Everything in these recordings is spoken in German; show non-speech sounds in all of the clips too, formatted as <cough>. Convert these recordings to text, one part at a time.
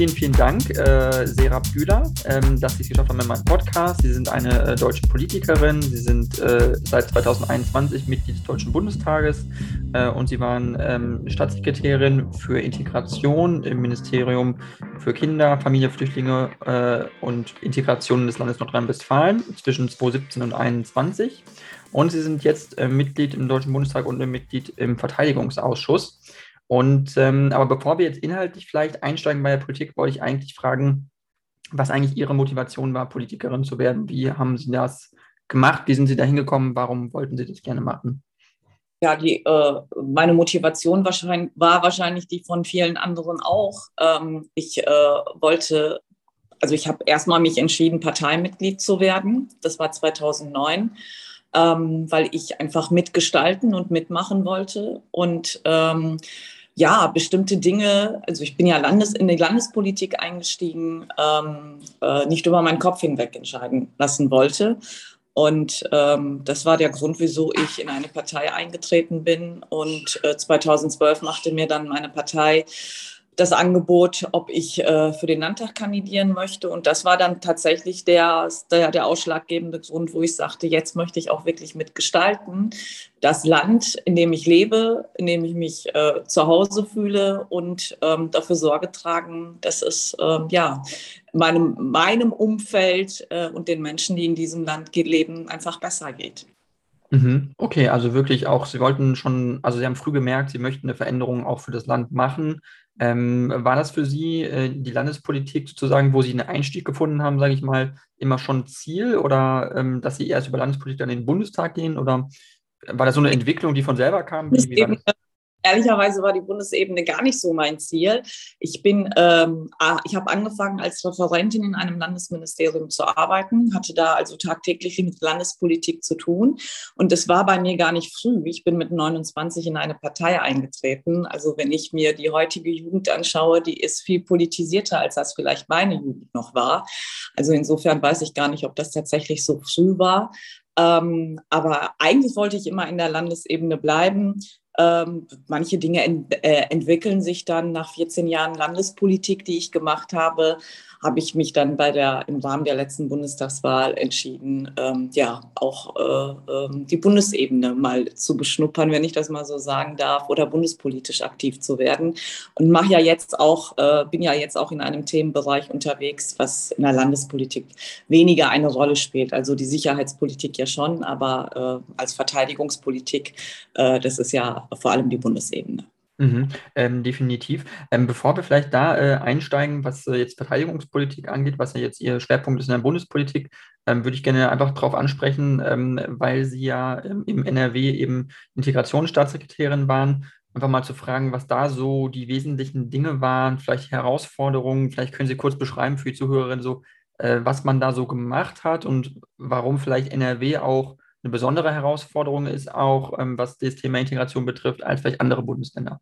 vielen, vielen Dank, äh, Serap Güler, ähm, dass Sie es geschafft haben in meinem Podcast. Sie sind eine äh, deutsche Politikerin. Sie sind äh, seit 2021 Mitglied des Deutschen Bundestages äh, und Sie waren ähm, Staatssekretärin für Integration im Ministerium für Kinder, Familie, Flüchtlinge äh, und Integration des Landes Nordrhein-Westfalen zwischen 2017 und 2021. Und Sie sind jetzt äh, Mitglied im Deutschen Bundestag und Mitglied im Verteidigungsausschuss. Und ähm, aber bevor wir jetzt inhaltlich vielleicht einsteigen bei der Politik, wollte ich eigentlich fragen, was eigentlich Ihre Motivation war, Politikerin zu werden. Wie haben Sie das gemacht? Wie sind Sie da hingekommen? Warum wollten Sie das gerne machen? Ja, die, äh, meine Motivation wahrscheinlich, war wahrscheinlich die von vielen anderen auch. Ähm, ich äh, wollte, also ich habe erstmal mich entschieden, Parteimitglied zu werden. Das war 2009 ähm, weil ich einfach mitgestalten und mitmachen wollte. Und ähm, ja, bestimmte Dinge, also ich bin ja Landes, in die Landespolitik eingestiegen, ähm, äh, nicht über meinen Kopf hinweg entscheiden lassen wollte. Und ähm, das war der Grund, wieso ich in eine Partei eingetreten bin. Und äh, 2012 machte mir dann meine Partei das Angebot, ob ich äh, für den Landtag kandidieren möchte. Und das war dann tatsächlich der, der, der, ausschlaggebende Grund, wo ich sagte, jetzt möchte ich auch wirklich mitgestalten. Das Land, in dem ich lebe, in dem ich mich äh, zu Hause fühle und ähm, dafür Sorge tragen, dass es ähm, ja, meinem, meinem Umfeld äh, und den Menschen, die in diesem Land leben, einfach besser geht. Mhm. Okay, also wirklich auch, Sie wollten schon, also Sie haben früh gemerkt, Sie möchten eine Veränderung auch für das Land machen. Ähm, war das für Sie äh, die Landespolitik sozusagen, wo Sie einen Einstieg gefunden haben, sage ich mal, immer schon Ziel oder ähm, dass Sie erst über Landespolitik dann in den Bundestag gehen oder war das so eine Entwicklung, die von selber kam? Wie, wie Ehrlicherweise war die Bundesebene gar nicht so mein Ziel. Ich bin, ähm, ich habe angefangen als Referentin in einem Landesministerium zu arbeiten, hatte da also tagtäglich mit Landespolitik zu tun. Und das war bei mir gar nicht früh. Ich bin mit 29 in eine Partei eingetreten. Also wenn ich mir die heutige Jugend anschaue, die ist viel politisierter, als das vielleicht meine Jugend noch war. Also insofern weiß ich gar nicht, ob das tatsächlich so früh war. Ähm, aber eigentlich wollte ich immer in der Landesebene bleiben. Ähm, manche Dinge ent äh, entwickeln sich dann nach 14 Jahren Landespolitik, die ich gemacht habe, habe ich mich dann bei der, im Rahmen der letzten Bundestagswahl entschieden, ähm, ja, auch äh, äh, die Bundesebene mal zu beschnuppern, wenn ich das mal so sagen darf, oder bundespolitisch aktiv zu werden. Und mache ja jetzt auch, äh, bin ja jetzt auch in einem Themenbereich unterwegs, was in der Landespolitik weniger eine Rolle spielt. Also die Sicherheitspolitik ja schon, aber äh, als Verteidigungspolitik, äh, das ist ja vor allem die Bundesebene. Mhm, ähm, definitiv. Ähm, bevor wir vielleicht da äh, einsteigen, was äh, jetzt Verteidigungspolitik angeht, was ja jetzt Ihr Schwerpunkt ist in der Bundespolitik, ähm, würde ich gerne einfach darauf ansprechen, ähm, weil Sie ja ähm, im NRW eben Integrationsstaatssekretärin waren, einfach mal zu fragen, was da so die wesentlichen Dinge waren, vielleicht Herausforderungen, vielleicht können Sie kurz beschreiben für die Zuhörerinnen so, äh, was man da so gemacht hat und warum vielleicht NRW auch eine besondere Herausforderung ist, auch ähm, was das Thema Integration betrifft, als vielleicht andere Bundesländer?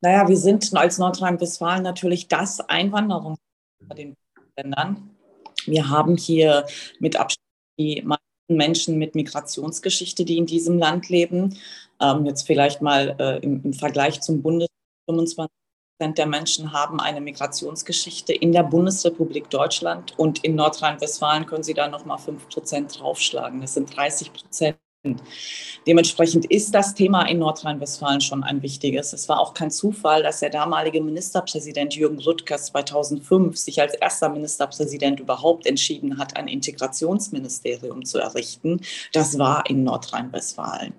Naja, wir sind als Nordrhein-Westfalen natürlich das Einwanderung bei den Ländern. Wir haben hier mit Abstand die meisten Menschen mit Migrationsgeschichte, die in diesem Land leben. Ähm, jetzt vielleicht mal äh, im, im, Vergleich zum Bundes 25 Prozent der Menschen haben eine Migrationsgeschichte in der Bundesrepublik Deutschland und in Nordrhein-Westfalen können Sie da nochmal 5 Prozent draufschlagen. Das sind 30 Prozent. Dementsprechend ist das Thema in Nordrhein-Westfalen schon ein wichtiges. Es war auch kein Zufall, dass der damalige Ministerpräsident Jürgen Rüttgers 2005 sich als erster Ministerpräsident überhaupt entschieden hat, ein Integrationsministerium zu errichten. Das war in Nordrhein-Westfalen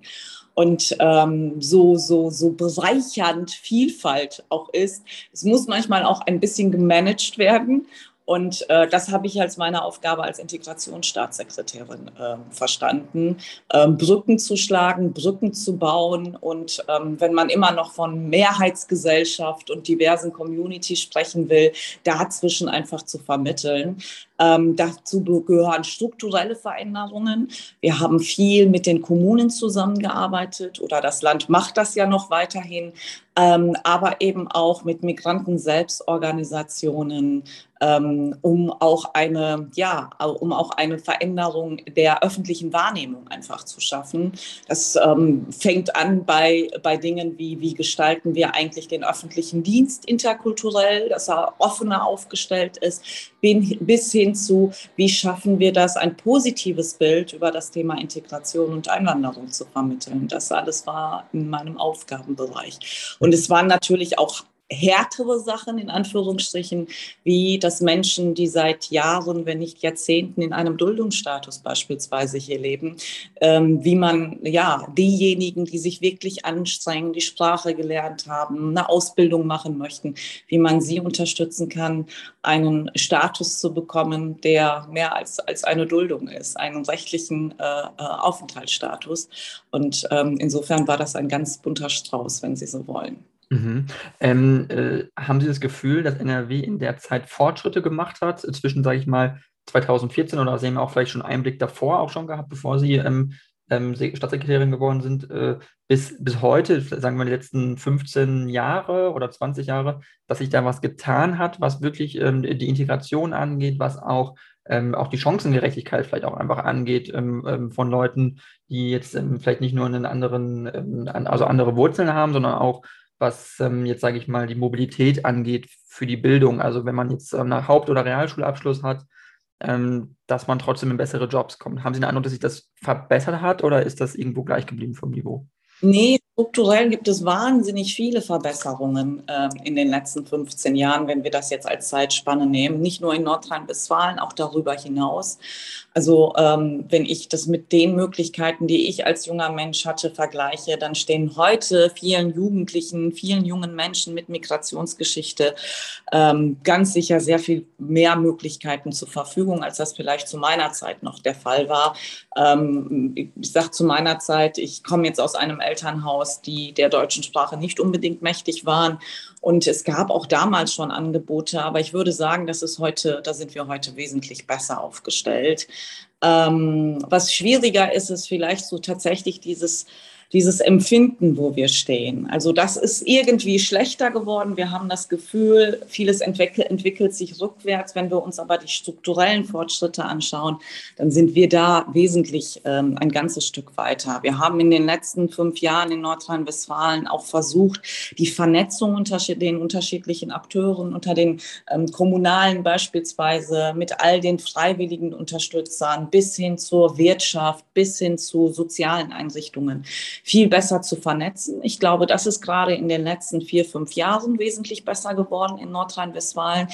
und ähm, so, so, so bereichernd Vielfalt auch ist. Es muss manchmal auch ein bisschen gemanagt werden. Und äh, das habe ich als meine Aufgabe als Integrationsstaatssekretärin äh, verstanden, ähm, Brücken zu schlagen, Brücken zu bauen. Und ähm, wenn man immer noch von Mehrheitsgesellschaft und diversen Communities sprechen will, dazwischen einfach zu vermitteln. Ähm, dazu gehören strukturelle Veränderungen. Wir haben viel mit den Kommunen zusammengearbeitet oder das Land macht das ja noch weiterhin, ähm, aber eben auch mit Migranten-Selbstorganisationen, ähm, um auch eine, ja, um auch eine Veränderung der öffentlichen Wahrnehmung einfach zu schaffen. Das ähm, fängt an bei, bei Dingen wie, wie gestalten wir eigentlich den öffentlichen Dienst interkulturell, dass er offener aufgestellt ist, bis hin zu, wie schaffen wir das, ein positives Bild über das Thema Integration und Einwanderung zu vermitteln. Das alles war in meinem Aufgabenbereich. Und es waren natürlich auch härtere Sachen in Anführungsstrichen, wie dass Menschen, die seit Jahren, wenn nicht Jahrzehnten in einem Duldungsstatus beispielsweise hier leben, ähm, wie man ja diejenigen, die sich wirklich anstrengen, die Sprache gelernt haben, eine Ausbildung machen möchten, wie man sie unterstützen kann, einen Status zu bekommen, der mehr als, als eine Duldung ist, einen rechtlichen äh, äh Aufenthaltsstatus. Und ähm, insofern war das ein ganz bunter Strauß, wenn Sie so wollen. Mhm. Ähm, äh, haben Sie das Gefühl, dass NRW in der Zeit Fortschritte gemacht hat, zwischen, sage ich mal, 2014 oder Sie haben auch vielleicht schon einen Blick davor auch schon gehabt, bevor Sie ähm, ähm, Staatssekretärin geworden sind, äh, bis, bis heute, sagen wir die letzten 15 Jahre oder 20 Jahre, dass sich da was getan hat, was wirklich ähm, die Integration angeht, was auch, ähm, auch die Chancengerechtigkeit vielleicht auch einfach angeht ähm, ähm, von Leuten, die jetzt vielleicht nicht nur einen anderen, also andere Wurzeln haben, sondern auch was ähm, jetzt sage ich mal die Mobilität angeht für die Bildung. Also wenn man jetzt ähm, nach Haupt- oder Realschulabschluss hat, ähm, dass man trotzdem in bessere Jobs kommt. Haben Sie eine Ahnung, dass sich das verbessert hat oder ist das irgendwo gleich geblieben vom Niveau? Nee, strukturell gibt es wahnsinnig viele Verbesserungen äh, in den letzten 15 Jahren, wenn wir das jetzt als Zeitspanne nehmen. Nicht nur in Nordrhein-Westfalen, auch darüber hinaus. Also ähm, wenn ich das mit den Möglichkeiten, die ich als junger Mensch hatte, vergleiche, dann stehen heute vielen Jugendlichen, vielen jungen Menschen mit Migrationsgeschichte ähm, ganz sicher sehr viel mehr Möglichkeiten zur Verfügung, als das vielleicht zu meiner Zeit noch der Fall war. Ähm, ich sage zu meiner Zeit, ich komme jetzt aus einem Elternhaus, die der deutschen Sprache nicht unbedingt mächtig waren. Und es gab auch damals schon Angebote, aber ich würde sagen, das ist heute, da sind wir heute wesentlich besser aufgestellt. Ähm, was schwieriger ist, ist vielleicht so tatsächlich dieses dieses Empfinden, wo wir stehen. Also das ist irgendwie schlechter geworden. Wir haben das Gefühl, vieles entwickelt, entwickelt sich rückwärts. Wenn wir uns aber die strukturellen Fortschritte anschauen, dann sind wir da wesentlich ähm, ein ganzes Stück weiter. Wir haben in den letzten fünf Jahren in Nordrhein-Westfalen auch versucht, die Vernetzung unter den unterschiedlichen Akteuren, unter den ähm, Kommunalen beispielsweise, mit all den freiwilligen Unterstützern bis hin zur Wirtschaft, bis hin zu sozialen Einrichtungen viel besser zu vernetzen. Ich glaube, das ist gerade in den letzten vier, fünf Jahren wesentlich besser geworden in Nordrhein-Westfalen.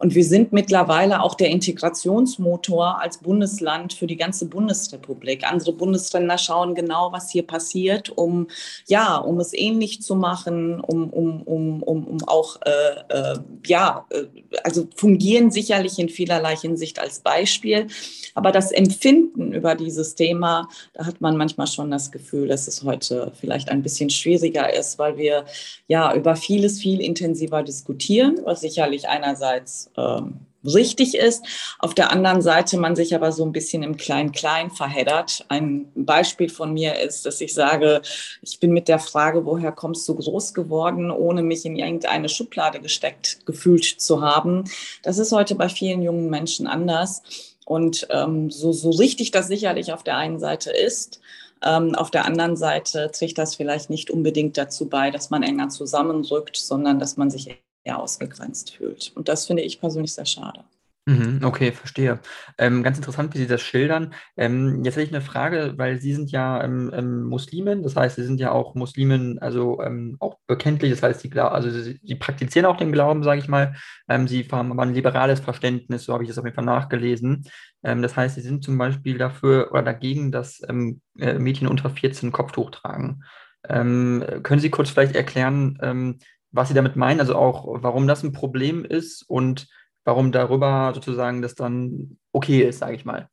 Und wir sind mittlerweile auch der Integrationsmotor als Bundesland für die ganze Bundesrepublik. Andere Bundesländer schauen genau, was hier passiert, um, ja, um es ähnlich zu machen, um, um, um, um, um auch, äh, äh, ja, äh, also fungieren sicherlich in vielerlei Hinsicht als Beispiel. Aber das Empfinden über dieses Thema, da hat man manchmal schon das Gefühl, dass es heute vielleicht ein bisschen schwieriger ist, weil wir ja über vieles viel intensiver diskutieren, was sicherlich einerseits ähm, richtig ist. Auf der anderen Seite man sich aber so ein bisschen im Klein-Klein verheddert. Ein Beispiel von mir ist, dass ich sage, ich bin mit der Frage, woher kommst du groß geworden, ohne mich in irgendeine Schublade gesteckt gefühlt zu haben. Das ist heute bei vielen jungen Menschen anders. Und ähm, so, so richtig das sicherlich auf der einen Seite ist, ähm, auf der anderen Seite trägt das vielleicht nicht unbedingt dazu bei, dass man enger zusammenrückt, sondern dass man sich eher ausgegrenzt fühlt. Und das finde ich persönlich sehr schade. Mhm, okay, verstehe. Ähm, ganz interessant, wie Sie das schildern. Ähm, jetzt hätte ich eine Frage, weil Sie sind ja ähm, ähm Muslimen, das heißt, Sie sind ja auch Muslimen, also ähm, auch bekenntlich, das heißt, Sie, also Sie, Sie praktizieren auch den Glauben, sage ich mal. Ähm, Sie haben aber ein liberales Verständnis, so habe ich das auf jeden Fall nachgelesen. das heißt, Sie sind zum Beispiel dafür oder dagegen, dass äh, Mädchen unter 14 Kopftuch tragen. können Sie kurz vielleicht erklären, was Sie damit meinen, also auch, warum das ein Problem ist und warum darüber sozusagen das dann okay ist, sage ich mal.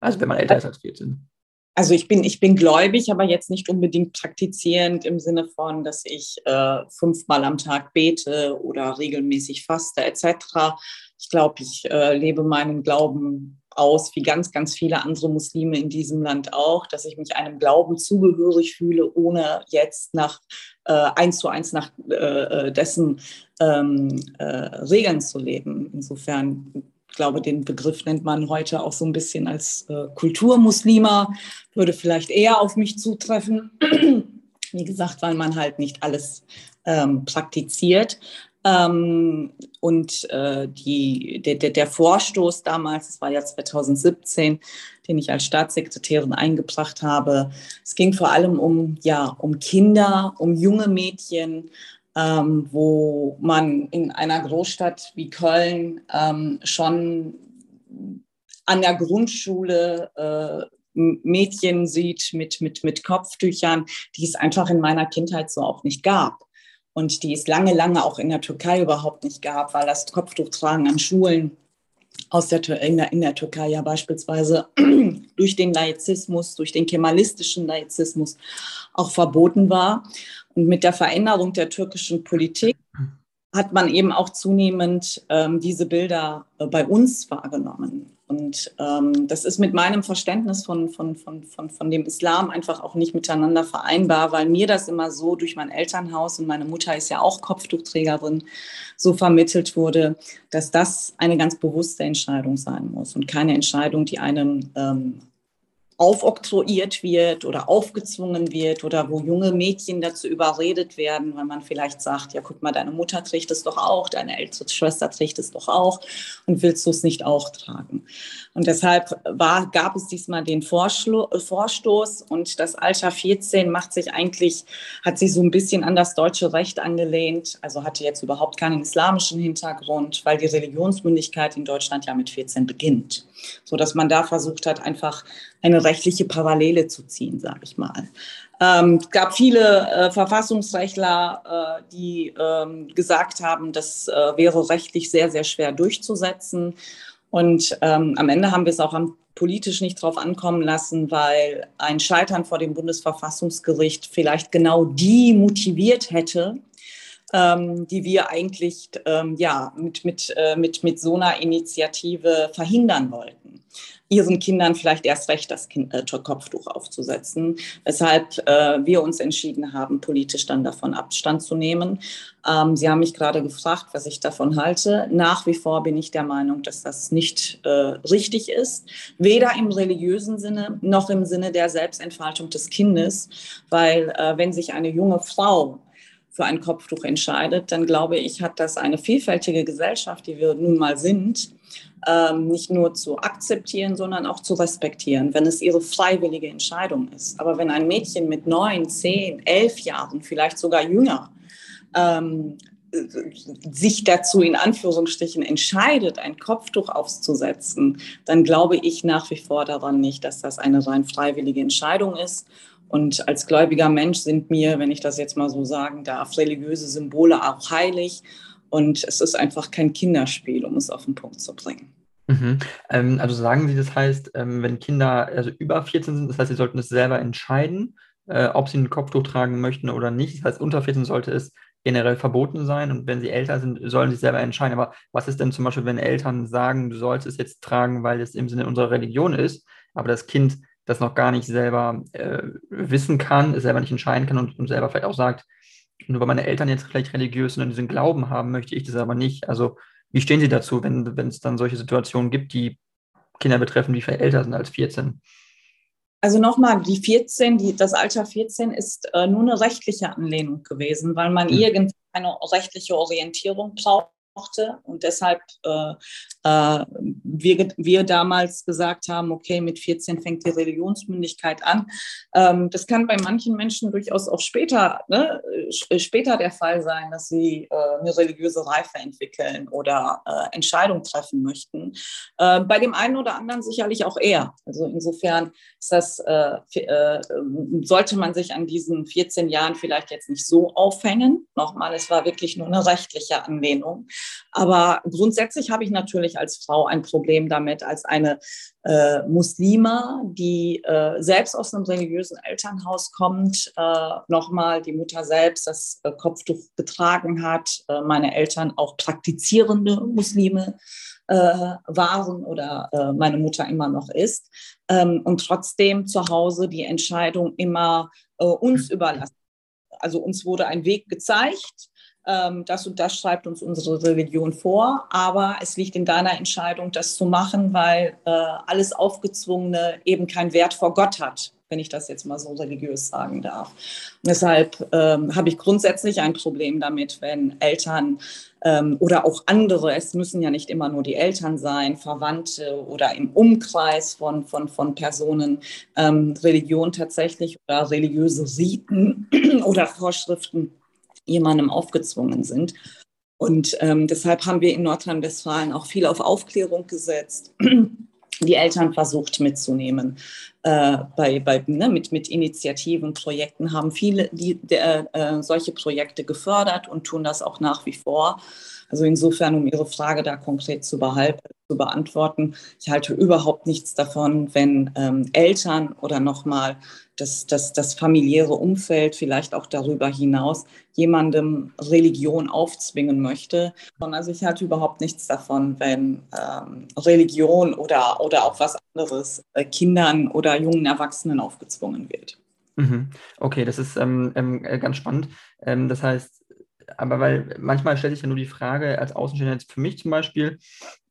Also wenn man älter ist als 14. Also ich bin, ich bin gläubig, aber jetzt nicht unbedingt praktizierend im Sinne von, dass ich äh, fünfmal am Tag bete oder regelmäßig faste etc. Ich glaube, ich äh, lebe meinen Glauben aus, wie ganz, ganz viele andere Muslime in diesem Land auch, dass ich mich einem Glauben zugehörig fühle, ohne jetzt nach äh, eins zu eins nach äh, äh dessen ähm, äh, Regeln zu leben. Insofern ich glaube, den Begriff nennt man heute auch so ein bisschen als äh, Kulturmuslima, würde vielleicht eher auf mich zutreffen. <clears throat> Wie gesagt, weil man halt nicht alles ähm, praktiziert. Ähm, und äh, die, der, der, Vorstoß damals, das war ja 2017, den ich als Staatssekretärin eingebracht habe, es ging vor allem um, ja, um Kinder, um junge Mädchen, ähm, wo man in einer Großstadt wie Köln ähm, schon an der Grundschule äh, Mädchen sieht mit, mit, mit Kopftüchern, die es einfach in meiner Kindheit so auch nicht gab. Und die es lange, lange auch in der Türkei überhaupt nicht gab, weil das Kopftuchtragen an Schulen aus der, in, der, in der Türkei ja beispielsweise <clears throat> durch den Laizismus, durch den kemalistischen Laizismus auch verboten war. Und mit der Veränderung der türkischen Politik hat man eben auch zunehmend ähm, diese Bilder äh, bei uns wahrgenommen. Und ähm, das ist mit meinem Verständnis von, von, von, von, von dem Islam einfach auch nicht miteinander vereinbar, weil mir das immer so durch mein Elternhaus und meine Mutter ist ja auch Kopftuchträgerin, so vermittelt wurde, dass das eine ganz bewusste Entscheidung sein muss und keine Entscheidung, die einem ähm, aufoktroyiert wird oder aufgezwungen wird oder wo junge Mädchen dazu überredet werden, weil man vielleicht sagt, ja, guck mal, deine Mutter trägt es doch auch, deine ältere Schwester trägt es doch auch und willst du es nicht auch tragen? Und deshalb war, gab es diesmal den Vorschlo Vorstoß und das Alter 14 macht sich eigentlich, hat sich so ein bisschen an das deutsche Recht angelehnt, also hatte jetzt überhaupt keinen islamischen Hintergrund, weil die Religionsmündigkeit in Deutschland ja mit 14 beginnt, so dass man da versucht hat, einfach eine rechtliche Parallele zu ziehen, sage ich mal. Ähm, es gab viele äh, Verfassungsrechtler, äh, die ähm, gesagt haben, das äh, wäre rechtlich sehr, sehr schwer durchzusetzen. Und ähm, am Ende haben wir es auch am politisch nicht drauf ankommen lassen, weil ein Scheitern vor dem Bundesverfassungsgericht vielleicht genau die motiviert hätte, ähm, die wir eigentlich ähm, ja, mit, mit, äh, mit, mit so einer Initiative verhindern wollten ihren Kindern vielleicht erst recht das kind, äh, Kopftuch aufzusetzen, weshalb äh, wir uns entschieden haben, politisch dann davon Abstand zu nehmen. Ähm, Sie haben mich gerade gefragt, was ich davon halte. Nach wie vor bin ich der Meinung, dass das nicht äh, richtig ist, weder im religiösen Sinne noch im Sinne der Selbstentfaltung des Kindes, weil äh, wenn sich eine junge Frau für ein Kopftuch entscheidet, dann glaube ich, hat das eine vielfältige Gesellschaft, die wir nun mal sind, ähm, nicht nur zu akzeptieren, sondern auch zu respektieren, wenn es ihre freiwillige Entscheidung ist. Aber wenn ein Mädchen mit neun, zehn, elf Jahren, vielleicht sogar jünger, ähm, sich dazu in Anführungsstrichen entscheidet, ein Kopftuch aufzusetzen, dann glaube ich nach wie vor daran nicht, dass das eine rein freiwillige Entscheidung ist. Und als gläubiger Mensch sind mir, wenn ich das jetzt mal so sagen darf, religiöse Symbole auch heilig. Und es ist einfach kein Kinderspiel, um es auf den Punkt zu bringen. Mhm. Ähm, also sagen Sie, das heißt, ähm, wenn Kinder also über 14 sind, das heißt, sie sollten es selber entscheiden, äh, ob sie ein Kopftuch tragen möchten oder nicht. Das heißt, unter 14 sollte es generell verboten sein und wenn sie älter sind, sollen sie selber entscheiden. Aber was ist denn zum Beispiel, wenn Eltern sagen, du sollst es jetzt tragen, weil es im Sinne unserer Religion ist, aber das Kind das noch gar nicht selber äh, wissen kann, selber nicht entscheiden kann und, und, selber vielleicht auch sagt, nur weil meine Eltern jetzt vielleicht religiös sind und diesen Glauben haben, möchte ich das aber nicht. Also wie stehen Sie dazu, wenn, es dann solche Situationen gibt, die Kinder betreffen, die vielleicht älter sind als 14? Also nochmal, die 14, die, das Alter 14 ist äh, nur eine rechtliche Anlehnung gewesen, weil man mhm. irgendeine rechtliche Orientierung braucht und deshalb äh, äh, wir, wir damals gesagt haben, okay, mit 14 fängt die Religionsmündigkeit an. Ähm, das kann bei manchen Menschen durchaus auch später, ne, später der Fall sein, dass sie äh, eine religiöse Reife entwickeln oder äh, Entscheidungen treffen möchten. Äh, bei dem einen oder anderen sicherlich auch eher. Also insofern ist das, äh, sollte man sich an diesen 14 Jahren vielleicht jetzt nicht so aufhängen. Nochmal, es war wirklich nur eine rechtliche Anlehnung. Aber grundsätzlich habe ich natürlich als Frau ein Problem Problem damit, als eine äh, Muslima, die äh, selbst aus einem religiösen Elternhaus kommt, äh, nochmal die Mutter selbst das äh, Kopftuch getragen hat, äh, meine Eltern auch praktizierende Muslime äh, waren oder äh, meine Mutter immer noch ist ähm, und trotzdem zu Hause die Entscheidung immer uns überlassen. Also uns wurde ein Weg gezeigt das und das schreibt uns unsere Religion vor, aber es liegt in deiner Entscheidung, das zu machen, weil äh, alles Aufgezwungene eben keinen Wert vor Gott hat, wenn ich das jetzt mal so religiös sagen darf. Und deshalb ähm, habe ich grundsätzlich ein Problem damit, wenn Eltern ähm, oder auch andere, es müssen ja nicht immer nur die Eltern sein, Verwandte oder im Umkreis von, von, von Personen ähm, Religion tatsächlich oder religiöse Riten <clears throat> oder Vorschriften jemandem aufgezwungen sind. Und ähm, deshalb haben wir in Nordrhein-Westfalen auch viel auf Aufklärung gesetzt, <clears throat> die Eltern versucht mitzunehmen. Äh, bei, bei, ne, mit, mit Initiativen, Projekten haben viele die, der, äh, solche Projekte gefördert und tun das auch nach wie vor. Also insofern, um Ihre Frage da konkret zu, zu beantworten, ich halte überhaupt nichts davon, wenn ähm, Eltern oder nochmal das, das, das familiäre Umfeld, vielleicht auch darüber hinaus, jemandem Religion aufzwingen möchte. Also ich halte überhaupt nichts davon, wenn ähm, Religion oder, oder auch was anderes äh, Kindern oder jungen Erwachsenen aufgezwungen wird. Mhm. Okay, das ist ähm, ähm, äh, ganz spannend. Ähm, das heißt, aber weil manchmal stellt sich ja nur die Frage, als Außenstehender jetzt für mich zum Beispiel,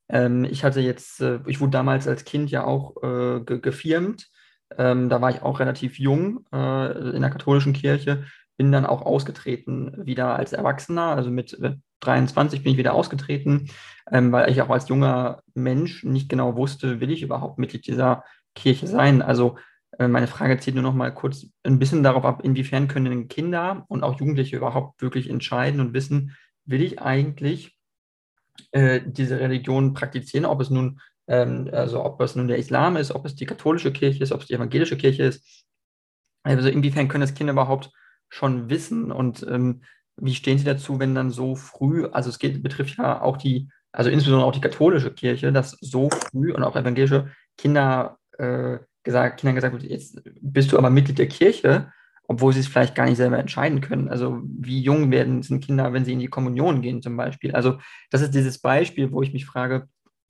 ähm, ich hatte jetzt, äh, ich wurde damals als Kind ja auch äh, ge gefirmt. Ähm, da war ich auch relativ jung äh, in der katholischen Kirche, bin dann auch ausgetreten wieder als Erwachsener, also mit 23 bin ich wieder ausgetreten, ähm, weil ich auch als junger Mensch nicht genau wusste, will ich überhaupt Mitglied dieser Kirche sein. Also äh, meine Frage zieht nur noch mal kurz ein bisschen darauf ab, inwiefern können Kinder und auch Jugendliche überhaupt wirklich entscheiden und wissen, will ich eigentlich äh, diese Religion praktizieren, ob es nun ähm, also ob es nun der Islam ist, ob es die katholische Kirche ist, ob es die evangelische Kirche ist. Also inwiefern können das Kinder überhaupt schon wissen und ähm, wie stehen sie dazu, wenn dann so früh, also es geht, betrifft ja auch die, also insbesondere auch die katholische Kirche, dass so früh und auch evangelische Kinder äh, gesagt, Kindern gesagt wird, jetzt bist du aber Mitglied der Kirche, obwohl sie es vielleicht gar nicht selber entscheiden können. Also wie jung werden sind Kinder, wenn sie in die Kommunion gehen zum Beispiel. Also das ist dieses Beispiel, wo ich mich frage,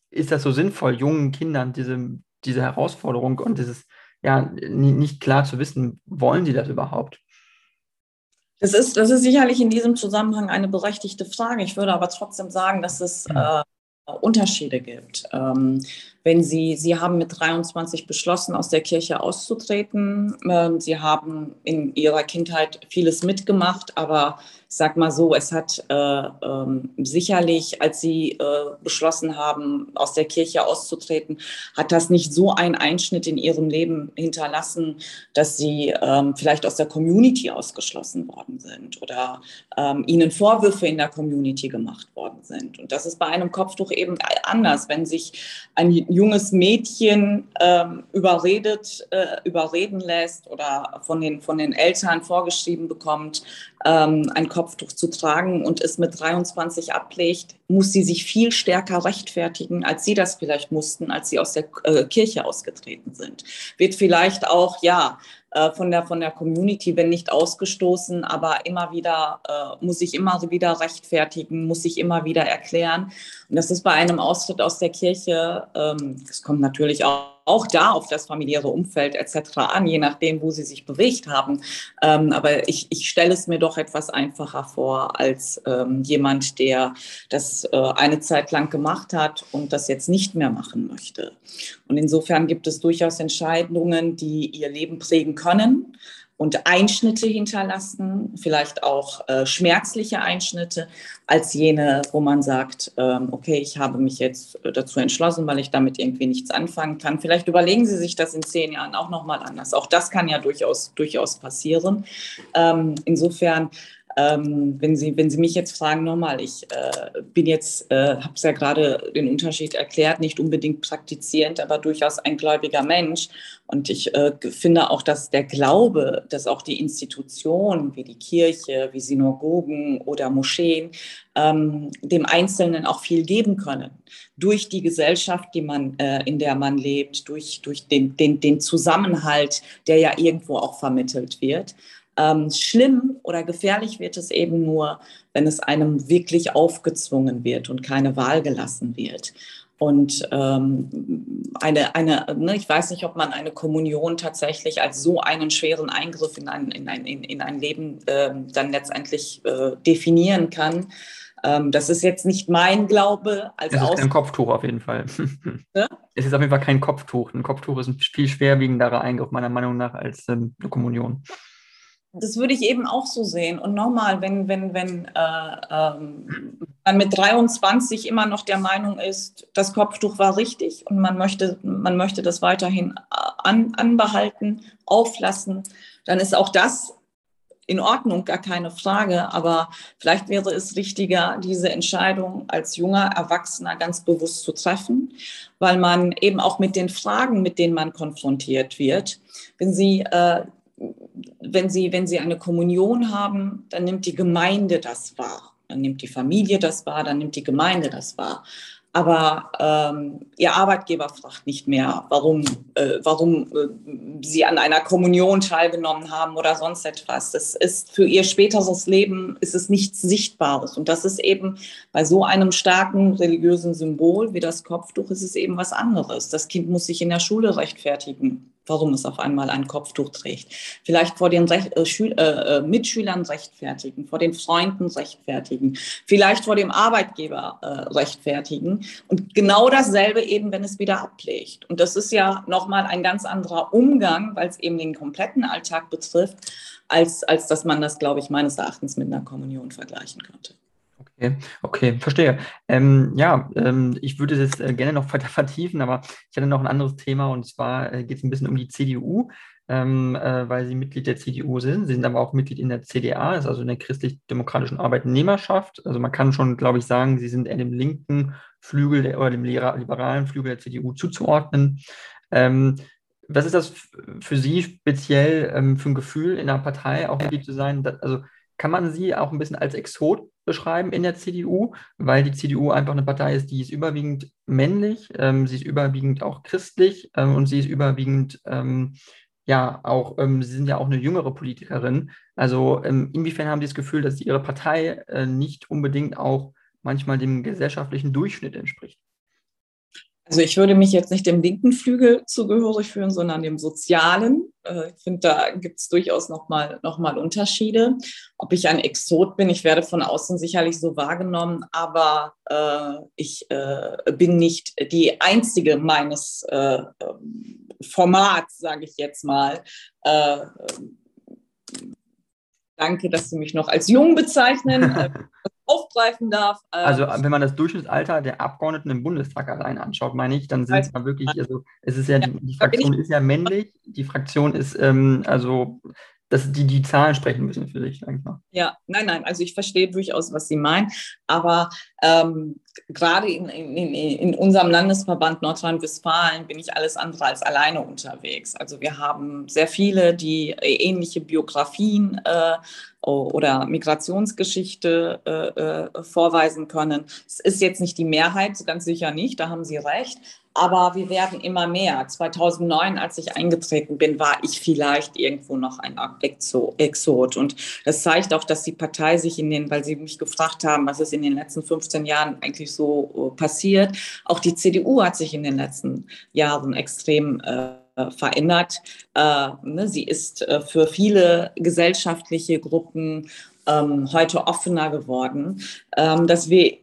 ist das so sinnvoll, jungen Kindern diese, diese Herausforderung und dieses, ja, nicht klar zu wissen, wollen sie das überhaupt? Das ist, das ist sicherlich in diesem Zusammenhang eine berechtigte Frage. Ich würde aber trotzdem sagen, dass es hm. äh, Unterschiede gibt. Ähm, wenn Sie, Sie haben mit 23 beschlossen, aus der Kirche auszutreten. Ähm, Sie haben in Ihrer Kindheit vieles mitgemacht, aber ich sag mal so, es hat äh, ähm, sicherlich, als Sie äh, beschlossen haben, aus der Kirche auszutreten, hat das nicht so einen Einschnitt in Ihrem Leben hinterlassen, dass Sie ähm, vielleicht aus der Community ausgeschlossen worden sind oder ähm, Ihnen Vorwürfe in der Community gemacht worden sind. Und das ist bei einem Kopftuch eben anders, wenn sich ein junges Mädchen ähm, überredet, äh, überreden lässt oder von den, von den Eltern vorgeschrieben bekommt, ähm, ein Kopftuch zu tragen und es mit 23 ablegt, muss sie sich viel stärker rechtfertigen, als sie das vielleicht mussten, als sie aus der äh, Kirche ausgetreten sind. Wird vielleicht auch, ja, äh, von der, von der Community, wenn nicht ausgestoßen, aber immer wieder, äh, muss ich immer wieder rechtfertigen, muss ich immer wieder erklären. Und das ist bei einem Austritt aus der Kirche, ähm, das kommt natürlich auch auch da auf das familiäre Umfeld etc. an, je nachdem, wo sie sich bewegt haben. Ähm, aber ich, ich stelle es mir doch etwas einfacher vor als ähm, jemand, der das äh, eine Zeit lang gemacht hat und das jetzt nicht mehr machen möchte. Und insofern gibt es durchaus Entscheidungen, die ihr Leben prägen können und Einschnitte hinterlassen, vielleicht auch äh, schmerzliche Einschnitte, als jene, wo man sagt, ähm, okay, ich habe mich jetzt dazu entschlossen, weil ich damit irgendwie nichts anfangen kann. Vielleicht überlegen Sie sich das in zehn Jahren auch nochmal anders. Auch das kann ja durchaus, durchaus passieren. Ähm, insofern Ähm, wenn, Sie, wenn Sie mich jetzt fragen, nochmal, ich äh, bin jetzt, äh, habe es ja gerade den Unterschied erklärt, nicht unbedingt praktizierend, aber durchaus ein gläubiger Mensch. Und ich äh, finde auch, dass der Glaube, dass auch die Institutionen wie die Kirche, wie Synagogen oder Moscheen ähm, dem Einzelnen auch viel geben können. Durch die Gesellschaft, die man, äh, in der man lebt, durch, durch den, den, den Zusammenhalt, der ja irgendwo auch vermittelt wird. Ähm, schlimm oder gefährlich wird es eben nur, wenn es einem wirklich aufgezwungen wird und keine Wahl gelassen wird. Und ähm, eine, eine ne, ich weiß nicht, ob man eine Kommunion tatsächlich als so einen schweren Eingriff in ein, in ein, in, in ein Leben äh, dann letztendlich äh, definieren kann. Ähm, das ist jetzt nicht mein Glaube. Als es ist kein Kopftuch auf jeden Fall. <laughs> Ja? Es ist auf jeden Fall kein Kopftuch. Ein Kopftuch ist ein viel schwerwiegenderer Eingriff meiner Meinung nach als ähm, eine Kommunion das würde ich eben auch so sehen. Und nochmal, wenn, wenn, wenn äh, ähm, man mit 23 immer noch der Meinung ist, das Kopftuch war richtig und man möchte, man möchte das weiterhin äh, an, anbehalten, auflassen, dann ist auch das in Ordnung, gar keine Frage. Aber vielleicht wäre es richtiger, diese Entscheidung als junger Erwachsener ganz bewusst zu treffen, weil man eben auch mit den Fragen, mit denen man konfrontiert wird, wenn Sie äh, wenn Sie, wenn Sie eine Kommunion haben, dann nimmt die Gemeinde das wahr. Dann nimmt die Familie das wahr, dann nimmt die Gemeinde das wahr. Aber ähm, Ihr Arbeitgeber fragt nicht mehr, warum, äh, warum äh, Sie an einer Kommunion teilgenommen haben oder sonst etwas. Das ist für Ihr späteres Leben ist es nichts Sichtbares. Und das ist eben bei so einem starken religiösen Symbol wie das Kopftuch ist es eben was anderes. Das Kind muss sich in der Schule rechtfertigen warum es auf einmal ein Kopftuch trägt. Vielleicht vor den Rech äh, äh, äh, Mitschülern rechtfertigen, vor den Freunden rechtfertigen, vielleicht vor dem Arbeitgeber äh, rechtfertigen und genau dasselbe eben, wenn es wieder ablegt. Und das ist ja nochmal ein ganz anderer Umgang, weil es eben den kompletten Alltag betrifft, als, als dass man das, glaube ich, meines Erachtens mit einer Kommunion vergleichen könnte. Okay, okay, verstehe. Ähm, ja, ähm, ich würde das äh, gerne noch <laughs> weiter vertiefen, aber ich hatte noch ein anderes Thema und zwar äh, geht es ein bisschen um die CDU, ähm, äh, weil Sie Mitglied der CDU sind. Sie sind aber auch Mitglied in der CDA, also in der christlich-demokratischen Arbeitnehmerschaft. Also man kann schon, glaube ich, sagen, Sie sind eher dem linken Flügel der, oder dem liberalen Flügel der CDU zuzuordnen. Ähm, was ist das für Sie speziell ähm, für ein Gefühl, in einer Partei auch Mitglied zu sein? Also kann man Sie auch ein bisschen als Exot beschreiben in der CDU, weil die CDU einfach eine Partei ist, die ist überwiegend männlich, ähm, sie ist überwiegend auch christlich ähm, und sie ist überwiegend, ähm, ja, auch, ähm, sie sind ja auch eine jüngere Politikerin. Also ähm, inwiefern haben Sie das Gefühl, dass Ihre Partei äh, nicht unbedingt auch manchmal dem gesellschaftlichen Durchschnitt entspricht? Also ich würde mich jetzt nicht dem linken Flügel zugehörig fühlen, sondern dem sozialen. Äh, ich finde, da gibt es durchaus nochmal noch mal Unterschiede. Ob ich ein Exot bin, ich werde von außen sicherlich so wahrgenommen, aber äh, ich äh, bin nicht die einzige meines äh, ähm, Formats, sage ich jetzt mal. Äh, danke, dass Sie mich noch als jung bezeichnen. <laughs> aufgreifen darf. Also wenn man das Durchschnittsalter der Abgeordneten im Bundestag allein anschaut, meine ich, dann sind es mal wirklich, also es ist ja, die, die Fraktion ist ja männlich, die Fraktion ist, ähm, also dass die, die Zahlen sprechen müssen für sich, sag ich mal. Ja, nein, nein, also ich verstehe durchaus, was Sie meinen, aber ähm, gerade in, in, in, unserem Landesverband Nordrhein-Westfalen bin ich alles andere als alleine unterwegs. Also wir haben sehr viele, die ähnliche Biografien äh, oder Migrationsgeschichte äh, äh, vorweisen können. Es ist jetzt nicht die Mehrheit, ganz sicher nicht, da haben Sie recht, aber wir werden immer mehr. 2009, als ich eingetreten bin, war ich vielleicht irgendwo noch ein Exot. Und das zeigt auch, dass die Partei sich in den, weil Sie mich gefragt haben, was ist in den letzten 15 Jahren eigentlich so äh, passiert, auch die CDU hat sich in den letzten Jahren extrem äh, verändert. Äh, ne, sie ist äh, für viele gesellschaftliche Gruppen ähm, heute offener geworden, ähm, dass wir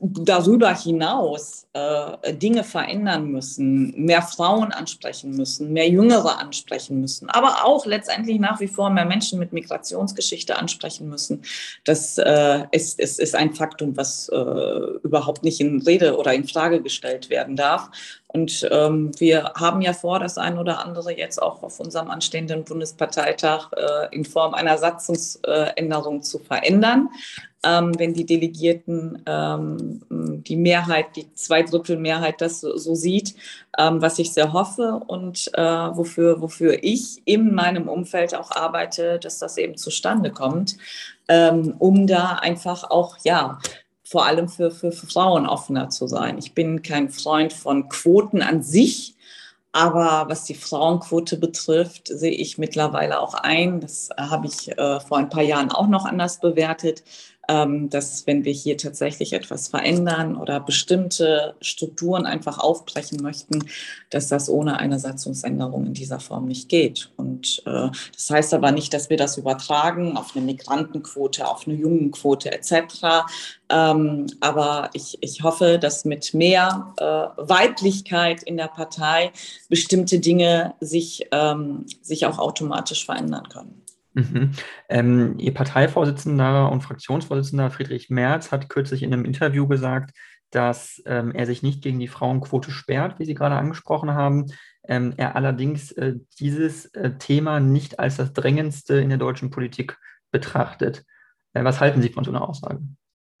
darüber hinaus äh, Dinge verändern müssen, mehr Frauen ansprechen müssen, mehr Jüngere ansprechen müssen, aber auch letztendlich nach wie vor mehr Menschen mit Migrationsgeschichte ansprechen müssen. Das äh, ist, ist, ist ein Faktum, was äh, überhaupt nicht in Rede oder in Frage gestellt werden darf. Und ähm, wir haben ja vor, das ein oder andere jetzt auch auf unserem anstehenden Bundesparteitag äh, in Form einer Satzungsänderung zu verändern. Ähm, wenn die Delegierten ähm, die Mehrheit, die Zweidrittelmehrheit das so, so sieht, ähm, was ich sehr hoffe und äh, wofür, wofür ich in meinem Umfeld auch arbeite, dass das eben zustande kommt, ähm, um da einfach auch, ja, vor allem für, für, für Frauen offener zu sein. Ich bin kein Freund von Quoten an sich, aber was die Frauenquote betrifft, sehe ich mittlerweile auch ein, das habe ich äh, vor ein paar Jahren auch noch anders bewertet, dass wenn wir hier tatsächlich etwas verändern oder bestimmte Strukturen einfach aufbrechen möchten, dass das ohne eine Satzungsänderung in dieser Form nicht geht. Und äh, das heißt aber nicht, dass wir das übertragen auf eine Migrantenquote, auf eine Jungenquote etc. Ähm, aber ich, ich hoffe, dass mit mehr äh, Weiblichkeit in der Partei bestimmte Dinge sich, ähm, sich auch automatisch verändern können. Mhm. Ähm, Ihr Parteivorsitzender und Fraktionsvorsitzender Friedrich Merz hat kürzlich in einem Interview gesagt, dass ähm, er sich nicht gegen die Frauenquote sperrt, wie Sie gerade angesprochen haben. Ähm, er allerdings äh, dieses äh, Thema nicht als das drängendste in der deutschen Politik betrachtet. Äh, was halten Sie von so einer Aussage?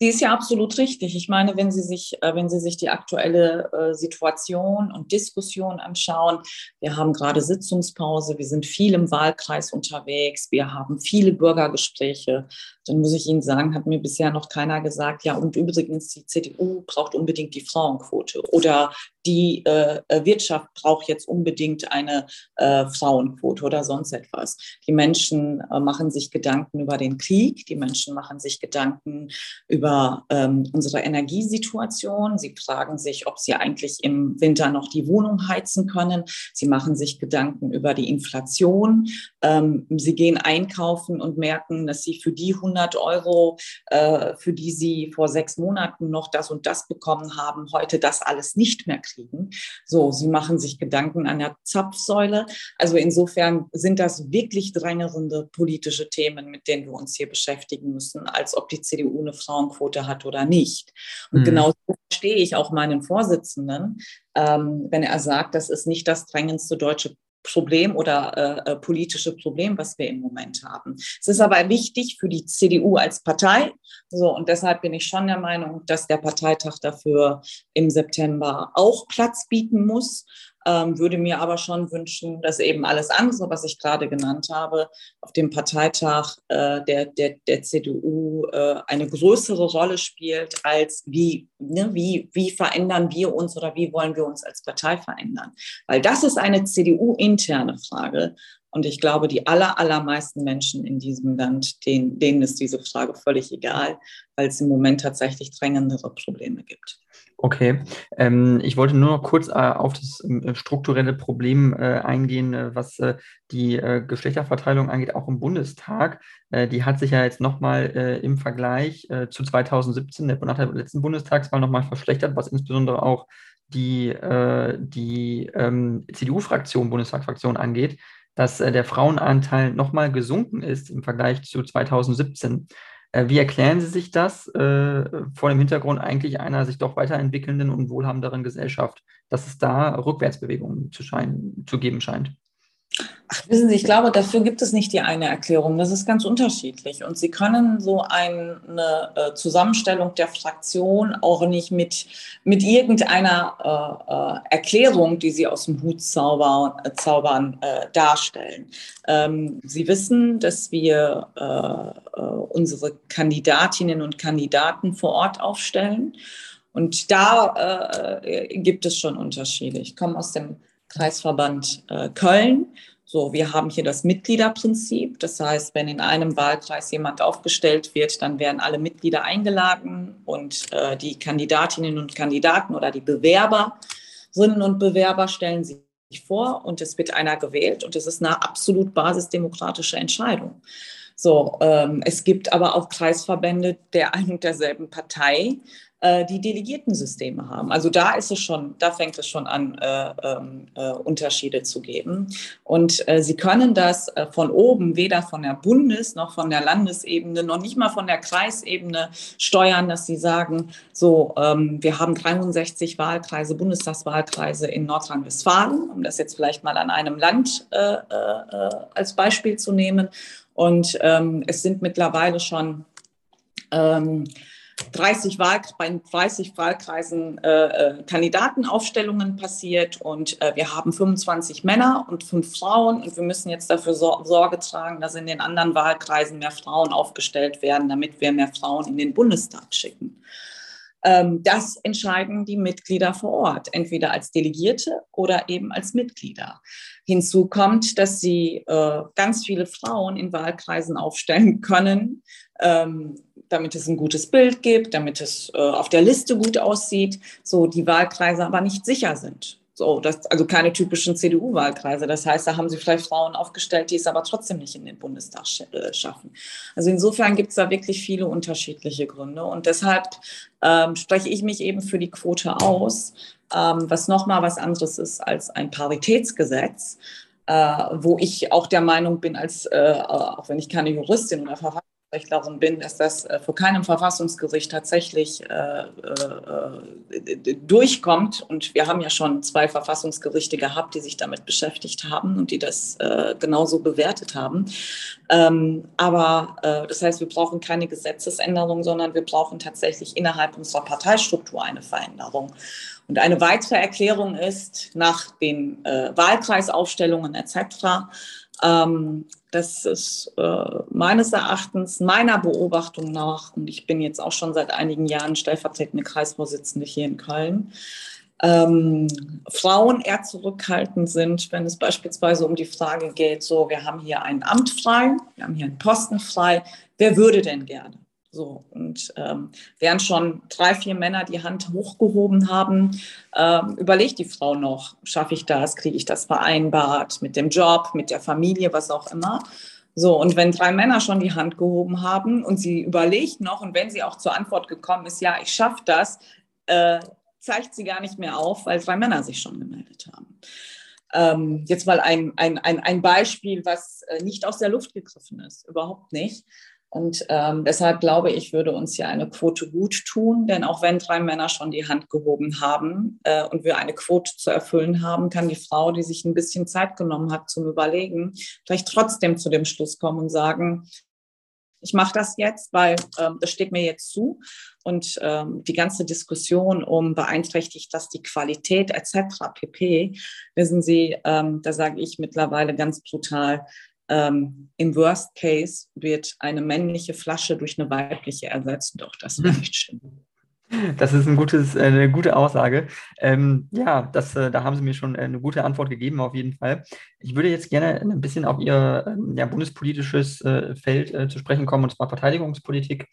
Die ist ja absolut richtig. Ich meine, wenn Sie sich, äh, wenn Sie sich die aktuelle äh, Situation und Diskussion anschauen, wir haben gerade Sitzungspause, wir sind viel im Wahlkreis unterwegs, wir haben viele Bürgergespräche. Dann muss ich Ihnen sagen, hat mir bisher noch keiner gesagt, ja, und übrigens, die CDU braucht unbedingt die Frauenquote oder die äh, Wirtschaft braucht jetzt unbedingt eine äh, Frauenquote oder sonst etwas. Die Menschen äh, machen sich Gedanken über den Krieg, die Menschen machen sich Gedanken über ähm, unsere Energiesituation. Sie fragen sich, ob sie eigentlich im Winter noch die Wohnung heizen können. Sie machen sich Gedanken über die Inflation. Ähm, sie gehen einkaufen und merken, dass sie für die 100 Euro, äh, für die sie vor sechs Monaten noch das und das bekommen haben, heute das alles nicht mehr kriegen. So, sie machen sich Gedanken an der Zapfsäule. Also insofern sind das wirklich drängerende politische Themen, mit denen wir uns hier beschäftigen müssen, als ob die CDU eine Frauenquote hat oder nicht. Und mhm. genau so verstehe ich auch meinen Vorsitzenden, ähm, wenn er sagt, das ist nicht das drängendste deutsche Problem oder äh, äh, politische Problem, was wir im Moment haben. Es ist aber wichtig für die CDU als Partei. So, und deshalb bin ich schon der Meinung, dass der Parteitag dafür im September auch Platz bieten muss ähm, würde mir aber schon wünschen, dass eben alles andere, was ich gerade genannt habe, auf dem Parteitag äh, der, der, der CDU äh, eine größere Rolle spielt, als wie, ne, wie, wie verändern wir uns oder wie wollen wir uns als Partei verändern. Weil das ist eine CDU-interne Frage. Und ich glaube, die aller, allermeisten Menschen in diesem Land, denen, denen ist diese Frage völlig egal, weil es im Moment tatsächlich drängendere Probleme gibt. Okay, ähm, ich wollte nur noch kurz äh, auf das äh, strukturelle Problem äh, eingehen, äh, was äh, die äh, Geschlechterverteilung angeht, auch im Bundestag. die hat sich ja jetzt nochmal im Vergleich zu 2017, der, nach der letzten Bundestagswahl, nochmal verschlechtert, was insbesondere auch die, die ähm, CDU-Fraktion, Bundestagsfraktion angeht, dass der Frauenanteil nochmal gesunken ist im Vergleich zu 2017. Äh, wie erklären Sie sich das äh, vor dem Hintergrund eigentlich einer sich doch weiterentwickelnden und wohlhabenderen Gesellschaft, dass es da Rückwärtsbewegungen zu, scheinen, zu geben scheint? Ach, wissen Sie, ich glaube, dafür gibt es nicht die eine Erklärung. Das ist ganz unterschiedlich. Und Sie können so eine äh, Zusammenstellung der Fraktion auch nicht mit, mit irgendeiner äh, äh, Erklärung, die Sie aus dem Hut zaubern, zaubern darstellen. Ähm, Sie wissen, dass wir unsere Kandidatinnen und Kandidaten vor Ort aufstellen. Und da gibt es schon Unterschiede. Ich komme aus dem Kreisverband äh, Köln. So, wir haben hier das Mitgliederprinzip. Das heißt, wenn in einem Wahlkreis jemand aufgestellt wird, dann werden alle Mitglieder eingeladen und äh, die Kandidatinnen und Kandidaten oder die Bewerberinnen und Bewerber stellen sich vor und es wird einer gewählt und es ist eine absolut basisdemokratische Entscheidung. So, ähm, es gibt aber auch Kreisverbände der ein und derselben Partei, die Delegiertensysteme haben. Also da ist es schon, da fängt es schon an, äh, ähm, äh, Unterschiede zu geben. Und äh, sie können das äh, von oben, weder von der Bundes- noch von der Landesebene, noch nicht mal von der Kreisebene steuern, dass sie sagen, so, ähm, wir haben 63 Wahlkreise, Bundestagswahlkreise in Nordrhein-Westfalen, um das jetzt vielleicht mal an einem Land äh, als Beispiel zu nehmen. Und ähm, es sind mittlerweile schon ähm, 30 Wahl, bei 30 Wahlkreisen äh, äh, Kandidatenaufstellungen passiert und äh, wir haben 25 Männer und fünf Frauen und wir müssen jetzt dafür Sor Sorge tragen, dass in den anderen Wahlkreisen mehr Frauen aufgestellt werden, damit wir mehr Frauen in den Bundestag schicken. Ähm, das entscheiden die Mitglieder vor Ort, entweder als Delegierte oder eben als Mitglieder. Hinzu kommt, dass sie äh, ganz viele Frauen in Wahlkreisen aufstellen können, ähm, damit es ein gutes Bild gibt, damit es äh, auf der Liste gut aussieht, so die Wahlkreise aber nicht sicher sind. So, das, also keine typischen CDU-Wahlkreise. Das heißt, da haben sie vielleicht Frauen aufgestellt, die es aber trotzdem nicht in den Bundestag äh, schaffen. Also insofern gibt es da wirklich viele unterschiedliche Gründe. Und deshalb ähm, spreche ich mich eben für die Quote aus, ähm, was nochmal was anderes ist als ein Paritätsgesetz, äh, wo ich auch der Meinung bin, als, äh, auch wenn ich keine Juristin oder Verfassungsrechtlerin Rechtlerin bin, dass das äh, vor keinem Verfassungsgericht tatsächlich äh, äh, durchkommt. Und wir haben ja schon zwei Verfassungsgerichte gehabt, die sich damit beschäftigt haben und die das äh, genauso bewertet haben. Ähm, aber äh, das heißt, wir brauchen keine Gesetzesänderung, sondern wir brauchen tatsächlich innerhalb unserer Parteistruktur eine Veränderung. Und eine weitere Erklärung ist nach den äh, Wahlkreisaufstellungen etc ähm, das ist äh, meines Erachtens, meiner Beobachtung nach, und ich bin jetzt auch schon seit einigen Jahren stellvertretende Kreisvorsitzende hier in Köln, ähm, Frauen eher zurückhaltend sind, wenn es beispielsweise um die Frage geht, so, wir haben hier ein Amt frei, wir haben hier einen Posten frei, wer würde denn gerne? So, und ähm, während schon drei, vier Männer die Hand hochgehoben haben, ähm, überlegt die Frau noch, schaffe ich das, kriege ich das vereinbart mit dem Job, mit der Familie, was auch immer. So, und wenn drei Männer schon die Hand gehoben haben und sie überlegt noch, und wenn sie auch zur Antwort gekommen ist, ja, ich schaffe das, äh, zeigt sie gar nicht mehr auf, weil drei Männer sich schon gemeldet haben. Ähm, jetzt mal ein, ein, ein, ein Beispiel, was äh, nicht aus der Luft gegriffen ist, überhaupt nicht. Und ähm, deshalb glaube ich, würde uns ja eine Quote gut tun, denn auch wenn drei Männer schon die Hand gehoben haben äh, und wir eine Quote zu erfüllen haben, kann die Frau, die sich ein bisschen Zeit genommen hat zum Überlegen, vielleicht trotzdem zu dem Schluss kommen und sagen, ich mache das jetzt, weil ähm, das steht mir jetzt zu. Und ähm, die ganze Diskussion um beeinträchtigt das die Qualität etc. pp. Wissen Sie, ähm, da sage ich mittlerweile ganz brutal, ähm, Im Worst Case wird eine männliche Flasche durch eine weibliche ersetzt. Doch das wäre nicht schlimm. Das ist ein gutes, äh, eine gute Aussage. Ähm, ja, das, äh, da haben Sie mir schon äh, eine gute Antwort gegeben, auf jeden Fall. Ich würde jetzt gerne ein bisschen auf Ihr ähm, ja, bundespolitisches äh, Feld äh, zu sprechen kommen, und zwar Verteidigungspolitik.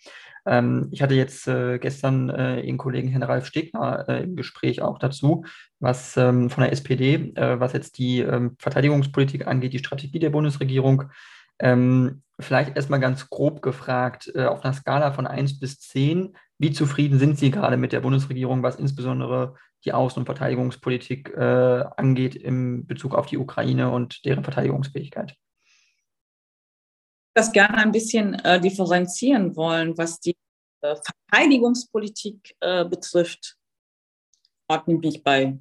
Ähm, ich hatte jetzt äh, gestern Ihren Kollegen Herrn Ralf Stegner im Gespräch auch dazu, was ähm, von der SPD, was jetzt die ähm, Verteidigungspolitik angeht, die Strategie der Bundesregierung. Ähm, vielleicht erstmal ganz grob gefragt, auf einer Skala von 1 bis 10, wie zufrieden sind Sie gerade mit der Bundesregierung, was insbesondere die Außen- und Verteidigungspolitik äh, angeht in Bezug auf die Ukraine und deren Verteidigungsfähigkeit? Das gerne ein bisschen äh, differenzieren wollen, was die äh, Verteidigungspolitik äh, betrifft. Ordne mich bei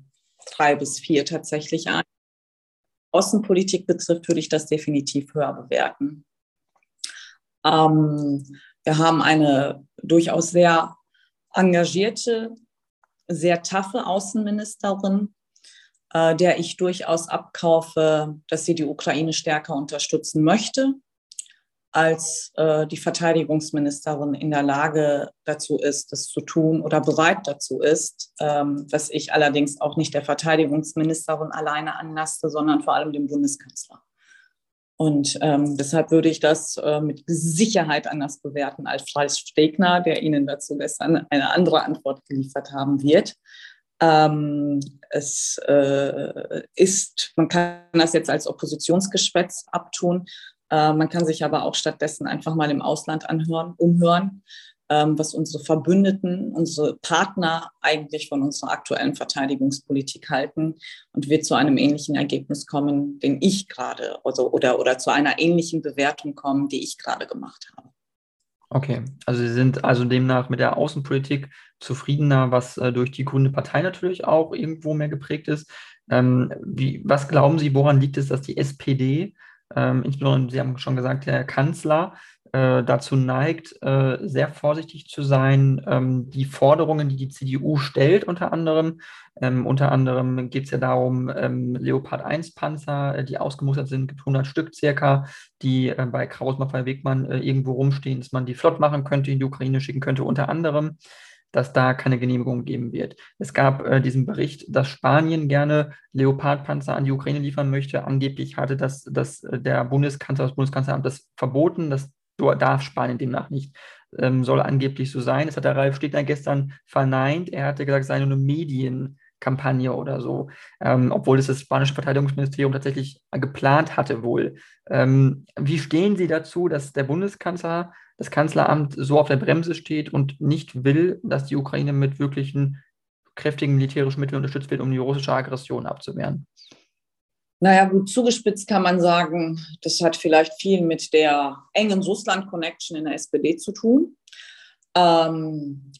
drei bis vier tatsächlich ein. Außenpolitik betrifft, würde ich das definitiv höher bewerten. Ähm, wir haben eine durchaus sehr engagierte, sehr taffe Außenministerin, äh, der ich durchaus abkaufe, dass sie die Ukraine stärker unterstützen möchte, als äh, die Verteidigungsministerin in der Lage dazu ist, das zu tun oder bereit dazu ist, ähm, was ich allerdings auch nicht der Verteidigungsministerin alleine anlaste, sondern vor allem dem Bundeskanzler. Und ähm, deshalb würde ich das äh, mit Sicherheit anders bewerten als Fleiß Stegner, der Ihnen dazu gestern eine andere Antwort geliefert haben wird. Ähm, es äh, ist, man kann das jetzt als Oppositionsgeschwätz abtun. Äh, man kann sich aber auch stattdessen einfach mal im Ausland anhören, umhören. Ähm, was unsere Verbündeten, unsere Partner eigentlich von unserer aktuellen Verteidigungspolitik halten und wir zu einem ähnlichen Ergebnis kommen, den ich gerade, also, oder, oder zu einer ähnlichen Bewertung kommen, die ich gerade gemacht habe. Okay, also Sie sind also demnach mit der Außenpolitik zufriedener, was äh, durch die Grüne Partei natürlich auch irgendwo mehr geprägt ist. Ähm, wie, was glauben Sie, woran liegt es, dass die SPD, ähm, insbesondere Sie haben schon gesagt, der Kanzler, äh, dazu neigt, äh, sehr vorsichtig zu sein. Ähm, die Forderungen, die die CDU stellt, unter anderem, ähm, unter anderem geht es ja darum, ähm, Leopard 1 Panzer, äh, die ausgemustert sind, gibt 100 Stück circa, die äh, bei Kraus Maffei Wegmann äh, irgendwo rumstehen, dass man die flott machen könnte, in die Ukraine schicken könnte, unter anderem dass da keine Genehmigung geben wird. Es gab äh, diesen Bericht, dass Spanien gerne Leopardpanzer an die Ukraine liefern möchte. Angeblich hatte das, das der Bundeskanzler, das Bundeskanzleramt das verboten. Das darf Spanien demnach nicht. Ähm, soll angeblich so sein. Das hat der Ralf Stegner gestern verneint. Er hatte gesagt, es sei nur eine Medienkampagne oder so, ähm, obwohl es das spanische Verteidigungsministerium tatsächlich geplant hatte wohl. Ähm, wie stehen Sie dazu, dass der Bundeskanzler, das Kanzleramt so auf der Bremse steht und nicht will, dass die Ukraine mit wirklichen kräftigen militärischen Mitteln unterstützt wird, um die russische Aggression abzuwehren? Naja, gut, zugespitzt kann man sagen, das hat vielleicht viel mit der engen Russland-Connection in der SPD zu tun. Ähm,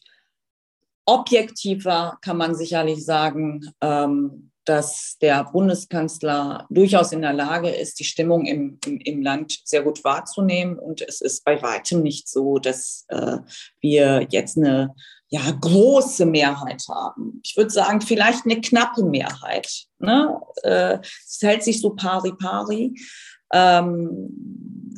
objektiver kann man sicherlich sagen, ähm, dass der Bundeskanzler durchaus in der Lage ist, die Stimmung im, im, im, Land sehr gut wahrzunehmen. Und es ist bei weitem nicht so, dass äh, wir jetzt eine ja, große Mehrheit haben. Ich würde sagen, vielleicht eine knappe Mehrheit. Ne? Äh, es hält sich so pari pari, ähm,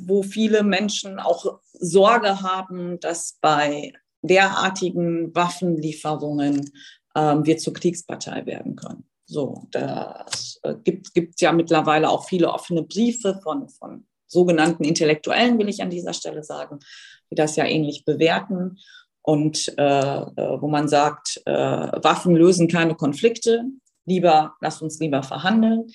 wo viele Menschen auch Sorge haben, dass bei derartigen Waffenlieferungen ähm, wir zur Kriegspartei werden können. So, das äh, gibt, gibt ja mittlerweile auch viele offene Briefe von, von sogenannten Intellektuellen, will ich an dieser Stelle sagen, die das ja ähnlich bewerten und äh, äh, wo man sagt, äh, Waffen lösen keine Konflikte, lieber, lass uns lieber verhandeln.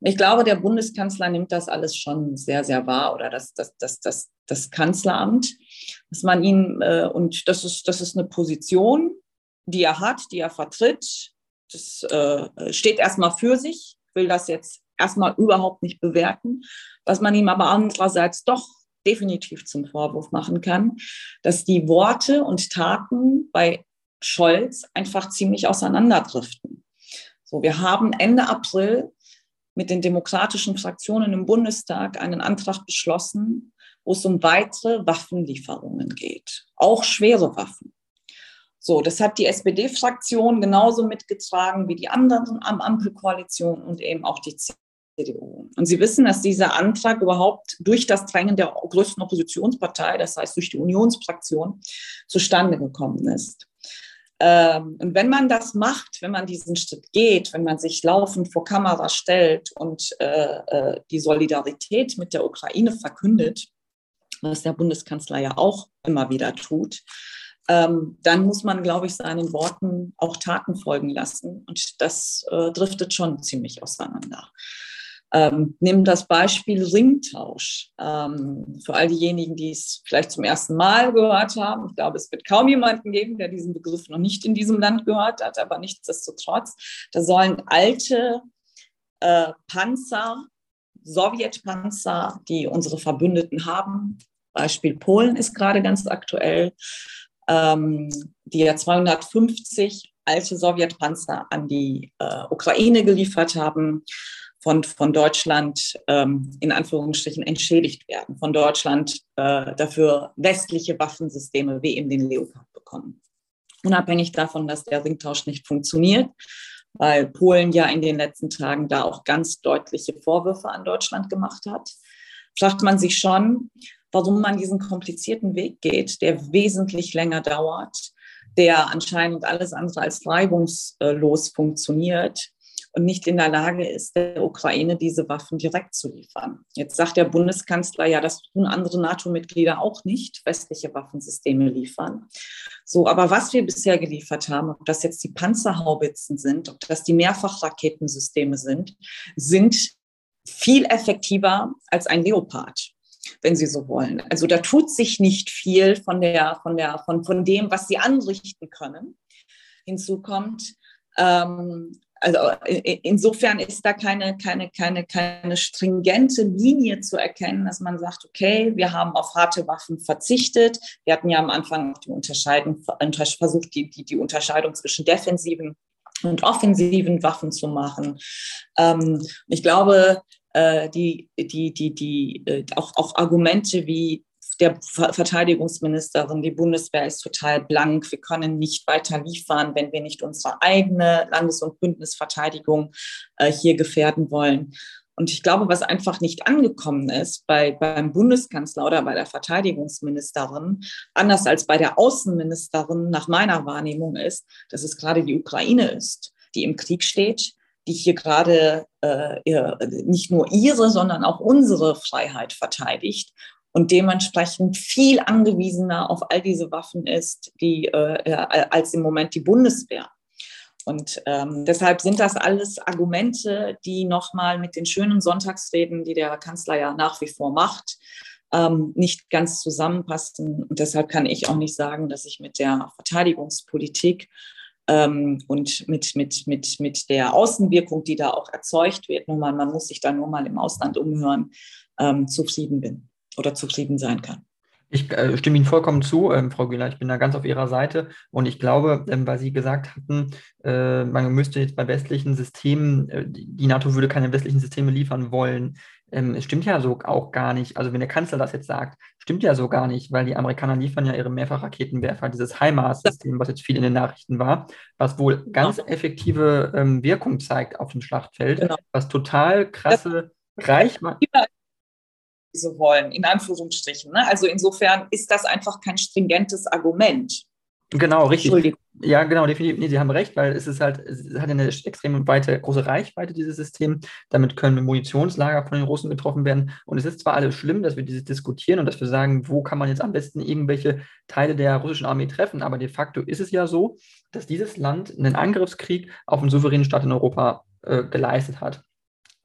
Ich glaube, der Bundeskanzler nimmt das alles schon sehr, sehr wahr oder das, das, das, das, das Kanzleramt, dass man ihn, äh, und das ist, das ist eine Position, die er hat, die er vertritt. Das äh, steht erstmal für sich, will das jetzt erstmal überhaupt nicht bewerten. Was man ihm aber andererseits doch definitiv zum Vorwurf machen kann, dass die Worte und Taten bei Scholz einfach ziemlich auseinanderdriften. So, wir haben Ende April mit den demokratischen Fraktionen im Bundestag einen Antrag beschlossen, wo es um weitere Waffenlieferungen geht, auch schwere Waffen. So, das hat die SPD-Fraktion genauso mitgetragen wie die anderen am Ampelkoalition und eben auch die CDU. Und Sie wissen, dass dieser Antrag überhaupt durch das Drängen der größten Oppositionspartei, das heißt durch die Unionsfraktion, zustande gekommen ist. Ähm, und wenn man das macht, wenn man diesen Schritt geht, wenn man sich laufend vor Kamera stellt und äh, äh, die Solidarität mit der Ukraine verkündet, was der Bundeskanzler ja auch immer wieder tut, ähm, dann muss man, glaube ich, seinen Worten auch Taten folgen lassen. Und das äh, driftet schon ziemlich auseinander. Ähm, nimm das Beispiel Ringtausch. Ähm, für all diejenigen, die es vielleicht zum ersten Mal gehört haben, ich glaube, es wird kaum jemanden geben, der diesen Begriff noch nicht in diesem Land gehört hat, aber nichtsdestotrotz, da sollen alte äh, Panzer, Sowjetpanzer, die unsere Verbündeten haben, Beispiel Polen ist gerade ganz aktuell, ähm, die ja 250 alte Sowjetpanzer an die äh, Ukraine geliefert haben von, von Deutschland ähm, in Anführungsstrichen entschädigt werden, von Deutschland äh, dafür westliche Waffensysteme wie eben den Leopard bekommen. Unabhängig davon, dass der Ringtausch nicht funktioniert, weil Polen ja in den letzten Tagen da auch ganz deutliche Vorwürfe an Deutschland gemacht hat, fragt man sich schon, warum man diesen komplizierten Weg geht, der wesentlich länger dauert, der anscheinend alles andere als reibungslos funktioniert und nicht in der Lage ist, der Ukraine diese Waffen direkt zu liefern. Jetzt sagt der Bundeskanzler ja, das tun andere NATO-Mitglieder auch nicht, westliche Waffensysteme liefern. So, aber was wir bisher geliefert haben, ob das jetzt die Panzerhaubitzen sind, ob das die Mehrfachraketensysteme sind, sind viel effektiver als ein Leopard. wenn Sie so wollen. Also da tut sich nicht viel von, der, von, der, von, von dem, was Sie anrichten können. Hinzu kommt, ähm, also insofern ist da keine, keine, keine, keine stringente Linie zu erkennen, dass man sagt, okay, wir haben auf harte Waffen verzichtet. Wir hatten ja am Anfang die Unterscheidung, versucht, die, die, die Unterscheidung zwischen defensiven und offensiven Waffen zu machen. Ähm, ich glaube, äh, die, die, die, die, äh, auch, auch Argumente wie der Verteidigungsministerin, die Bundeswehr ist total blank, wir können nicht weiter liefern, wenn wir nicht unsere eigene Landes- und Bündnisverteidigung äh, hier gefährden wollen. Und ich glaube, was einfach nicht angekommen ist bei, beim Bundeskanzler oder bei der Verteidigungsministerin, anders als bei der Außenministerin nach meiner Wahrnehmung ist, dass es gerade die Ukraine ist, die im Krieg steht, die hier gerade äh, nicht nur ihre, sondern auch unsere Freiheit verteidigt und dementsprechend viel angewiesener auf all diese Waffen ist, die, äh, als im Moment die Bundeswehr. Und ähm, deshalb sind das alles Argumente, die nochmal mit den schönen Sonntagsreden, die der Kanzler ja nach wie vor macht, ähm, nicht ganz zusammenpassen. Und deshalb kann ich auch nicht sagen, dass ich mit der Verteidigungspolitik ähm, und mit, mit, mit, mit der Außenwirkung, die da auch erzeugt wird, nur mal, man muss sich da nur mal im Ausland umhören, ähm, zufrieden bin oder zufrieden sein kann. Ich äh, stimme Ihnen vollkommen zu, ähm, Frau Güller. Ich bin da ganz auf Ihrer Seite. Und ich glaube, ähm, weil Sie gesagt hatten, äh, man müsste jetzt bei westlichen Systemen, äh, die NATO würde keine westlichen Systeme liefern wollen. Ähm, es stimmt ja so auch gar nicht. Also wenn der Kanzler das jetzt sagt, stimmt ja so gar nicht, weil die Amerikaner liefern ja ihre Mehrfachraketenwerfer, dieses HIMARS-System, was jetzt viel in den Nachrichten war, was wohl ganz genau. effektive ähm, Wirkung zeigt auf dem Schlachtfeld, genau. was total krasse Reichweite so wollen, in Anführungsstrichen. Ne? Also insofern ist das einfach kein stringentes Argument. Genau, richtig. Ja, genau, definitiv. Nee, Sie haben recht, weil es ist halt, es hat eine extrem weite, große Reichweite, dieses System. Damit können Munitionslager von den Russen getroffen werden. Und es ist zwar alles schlimm, dass wir dieses diskutieren und dass wir sagen, wo kann man jetzt am besten irgendwelche Teile der russischen Armee treffen, aber de facto ist es ja so, dass dieses Land einen Angriffskrieg auf einen souveränen Staat in Europa äh, geleistet hat.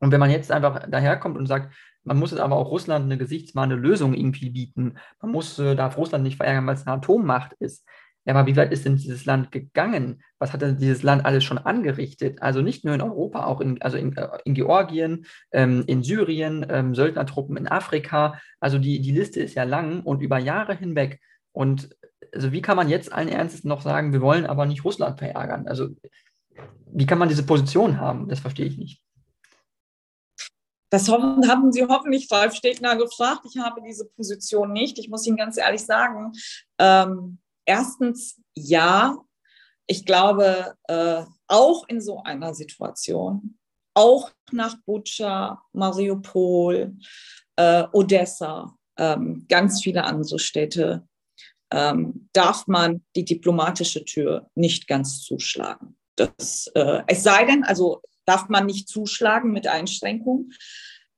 Und wenn man jetzt einfach daherkommt und sagt, man muss jetzt aber auch Russland eine gesichtswahrende Lösung irgendwie bieten. Man muss, äh, darf Russland nicht verärgern, weil es eine Atommacht ist. Ja, aber wie weit ist denn dieses Land gegangen? Was hat denn dieses Land alles schon angerichtet? Also nicht nur in Europa, auch in, also in, äh, in Georgien, ähm, in Syrien, ähm, Söldnertruppen in Afrika. Also die, die Liste ist ja lang und über Jahre hinweg. Und also wie kann man jetzt allen Ernstes noch sagen, wir wollen aber nicht Russland verärgern? Also wie kann man diese Position haben? Das verstehe ich nicht. Das haben Sie hoffentlich Ralf Stegner gefragt. Ich habe diese Position nicht. Ich muss Ihnen ganz ehrlich sagen, ähm, erstens ja, ich glaube, äh, auch in so einer Situation, auch nach Butscha, Mariupol, äh, Odessa, ähm, ganz viele andere Städte, ähm, darf man die diplomatische Tür nicht ganz zuschlagen. Das, äh, es sei denn, also darf man nicht zuschlagen mit Einschränkungen,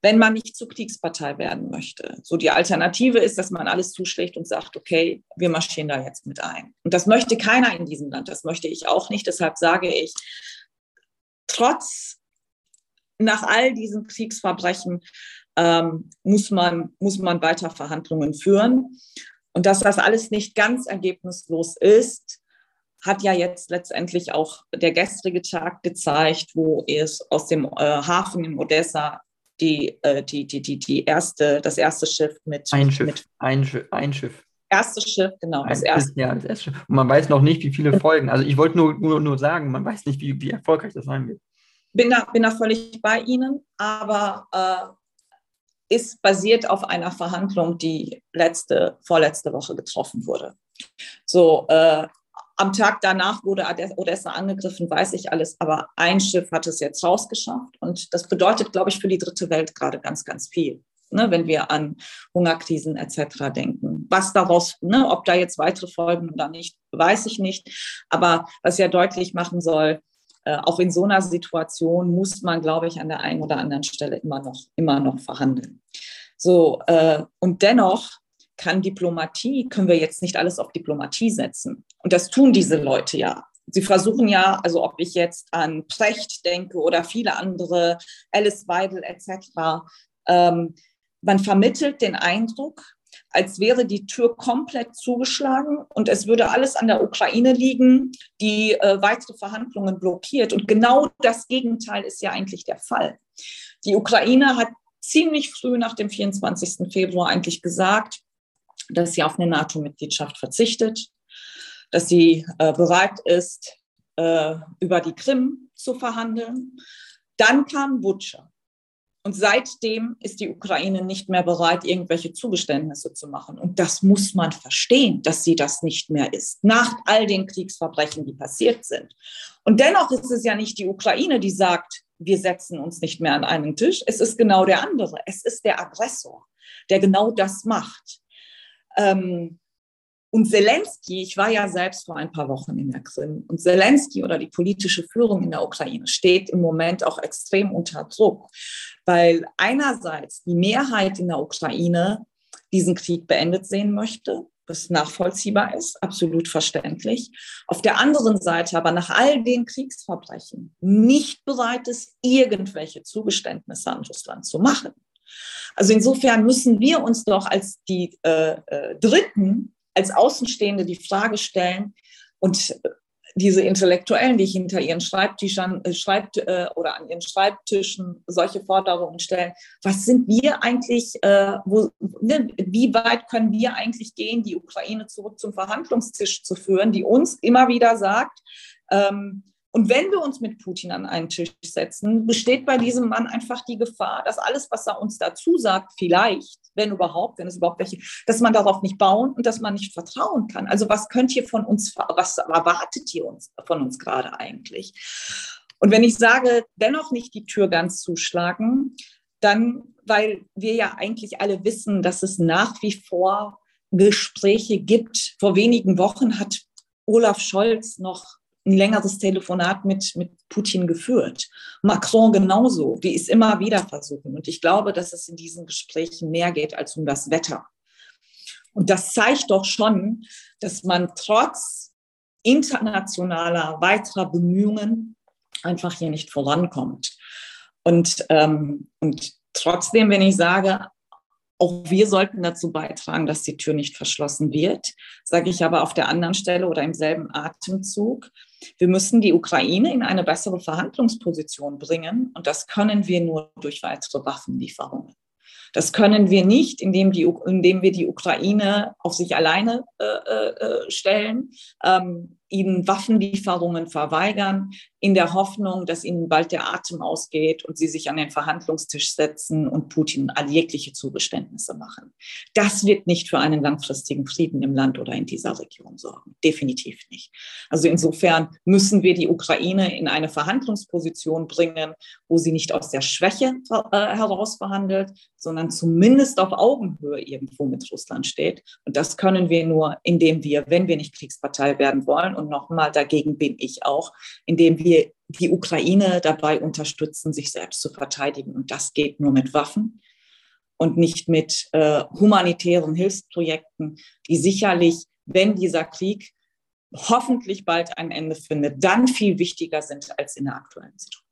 wenn man nicht zur Kriegspartei werden möchte. So die Alternative ist, dass man alles zuschlägt und sagt, okay, wir marschieren da jetzt mit ein. Und das möchte keiner in diesem Land, das möchte ich auch nicht. Deshalb sage ich, trotz nach all diesen Kriegsverbrechen ähm, muss, man, muss man weiter Verhandlungen führen. Und dass das alles nicht ganz ergebnislos ist, hat ja jetzt letztendlich auch der gestrige Tag gezeigt, wo es aus dem äh, Hafen in Odessa die, äh, die, die, die, die erste, das erste Schiff mit. Ein Schiff. Mit, ein Schiff. Ein Schiff. Erste Schiff, genau. Das erste. Ja, das erste Schiff. Und man weiß noch nicht, wie viele Folgen. Also ich wollte nur, nur, nur sagen, man weiß nicht, wie, wie erfolgreich das sein wird. Bin da, bin da völlig bei Ihnen, aber äh, ist basiert auf einer Verhandlung, die letzte, vorletzte Woche getroffen wurde. So, äh, am Tag danach wurde Odessa angegriffen, weiß ich alles, aber ein Schiff hat es jetzt rausgeschafft. Und das bedeutet, glaube ich, für die dritte Welt gerade ganz, ganz viel. Ne, wenn wir an Hungerkrisen etc. denken. Was daraus, ne, ob da jetzt weitere Folgen oder nicht, weiß ich nicht. Aber was ja deutlich machen soll, äh, auch in so einer Situation muss man, glaube ich, an der einen oder anderen Stelle immer noch, immer noch verhandeln. So, äh, und dennoch kann Diplomatie, können wir jetzt nicht alles auf Diplomatie setzen. Und das tun diese Leute ja. Sie versuchen ja, also ob ich jetzt an Precht denke oder viele andere, Alice Weidel etc., ähm, man vermittelt den Eindruck, als wäre die Tür komplett zugeschlagen und es würde alles an der Ukraine liegen, die äh, weitere Verhandlungen blockiert. Und genau das Gegenteil ist ja eigentlich der Fall. Die Ukraine hat ziemlich früh nach dem 24. Februar eigentlich gesagt, dass sie auf eine NATO-Mitgliedschaft verzichtet, dass sie äh, bereit ist, äh, über die Krim zu verhandeln. Dann kam Butscha. Und seitdem ist die Ukraine nicht mehr bereit, irgendwelche Zugeständnisse zu machen. Und das muss man verstehen, dass sie das nicht mehr ist, nach all den Kriegsverbrechen, die passiert sind. Und dennoch ist es ja nicht die Ukraine, die sagt, wir setzen uns nicht mehr an einen Tisch. Es ist genau der andere. Es ist der Aggressor, der genau das macht. Ähm, und Zelensky, ich war ja selbst vor ein paar Wochen in der Krim, und Zelensky oder die politische Führung in der Ukraine steht im Moment auch extrem unter Druck, weil einerseits die Mehrheit in der Ukraine diesen Krieg beendet sehen möchte, was nachvollziehbar ist, absolut verständlich. Auf der anderen Seite aber nach all den Kriegsverbrechen nicht bereit ist, irgendwelche Zugeständnisse an Russland zu machen. Also insofern müssen wir uns doch als die äh, äh, Dritten als Außenstehende die Frage stellen und diese Intellektuellen, die hinter ihren Schreibtischen äh, schreibt, äh, oder an ihren Schreibtischen solche Forderungen stellen, was sind wir eigentlich, äh, wo, ne, wie weit können wir eigentlich gehen, die Ukraine zurück zum Verhandlungstisch zu führen, die uns immer wieder sagt, ähm, und wenn wir uns mit Putin an einen Tisch setzen, besteht bei diesem Mann einfach die Gefahr, dass alles, was er uns dazu sagt, vielleicht, wenn überhaupt, wenn es überhaupt welche, dass man darauf nicht bauen und dass man nicht vertrauen kann. Also was könnt ihr von uns, was erwartet ihr uns von uns gerade eigentlich? Und wenn ich sage, dennoch nicht die Tür ganz zuschlagen, dann, weil wir ja eigentlich alle wissen, dass es nach wie vor Gespräche gibt. Vor wenigen Wochen hat Olaf Scholz noch ein längeres Telefonat mit, mit Putin geführt. Macron genauso, die ist immer wieder versuchen. Und ich glaube, dass es in diesen Gesprächen mehr geht als um das Wetter. Und das zeigt doch schon, dass man trotz internationaler weiterer Bemühungen einfach hier nicht vorankommt. Und, ähm, und trotzdem, wenn ich sage, auch wir sollten dazu beitragen, dass die Tür nicht verschlossen wird, sage ich aber auf der anderen Stelle oder im selben Atemzug, wir müssen die Ukraine in eine bessere Verhandlungsposition bringen und das können wir nur durch weitere Waffenlieferungen. Das können wir nicht, indem, die, indem wir die Ukraine auf sich alleine äh, äh, stellen, ähm, ihnen Waffenlieferungen verweigern, in der Hoffnung, dass ihnen bald der Atem ausgeht und sie sich an den Verhandlungstisch setzen und Putin all jegliche Zugeständnisse machen. Das wird nicht für einen langfristigen Frieden im Land oder in dieser Region sorgen. Definitiv nicht. Also insofern müssen wir die Ukraine in eine Verhandlungsposition bringen, wo sie nicht aus der Schwäche äh, heraus verhandelt, sondern zumindest auf Augenhöhe irgendwo mit Russland steht. Und das können wir nur, indem wir, wenn wir nicht Kriegspartei werden wollen, und nochmal dagegen bin ich auch, indem wir die Ukraine dabei unterstützen, sich selbst zu verteidigen. Und das geht nur mit Waffen und nicht mit äh, humanitären Hilfsprojekten, die sicherlich, wenn dieser Krieg hoffentlich bald ein Ende findet, dann viel wichtiger sind als in der aktuellen Situation.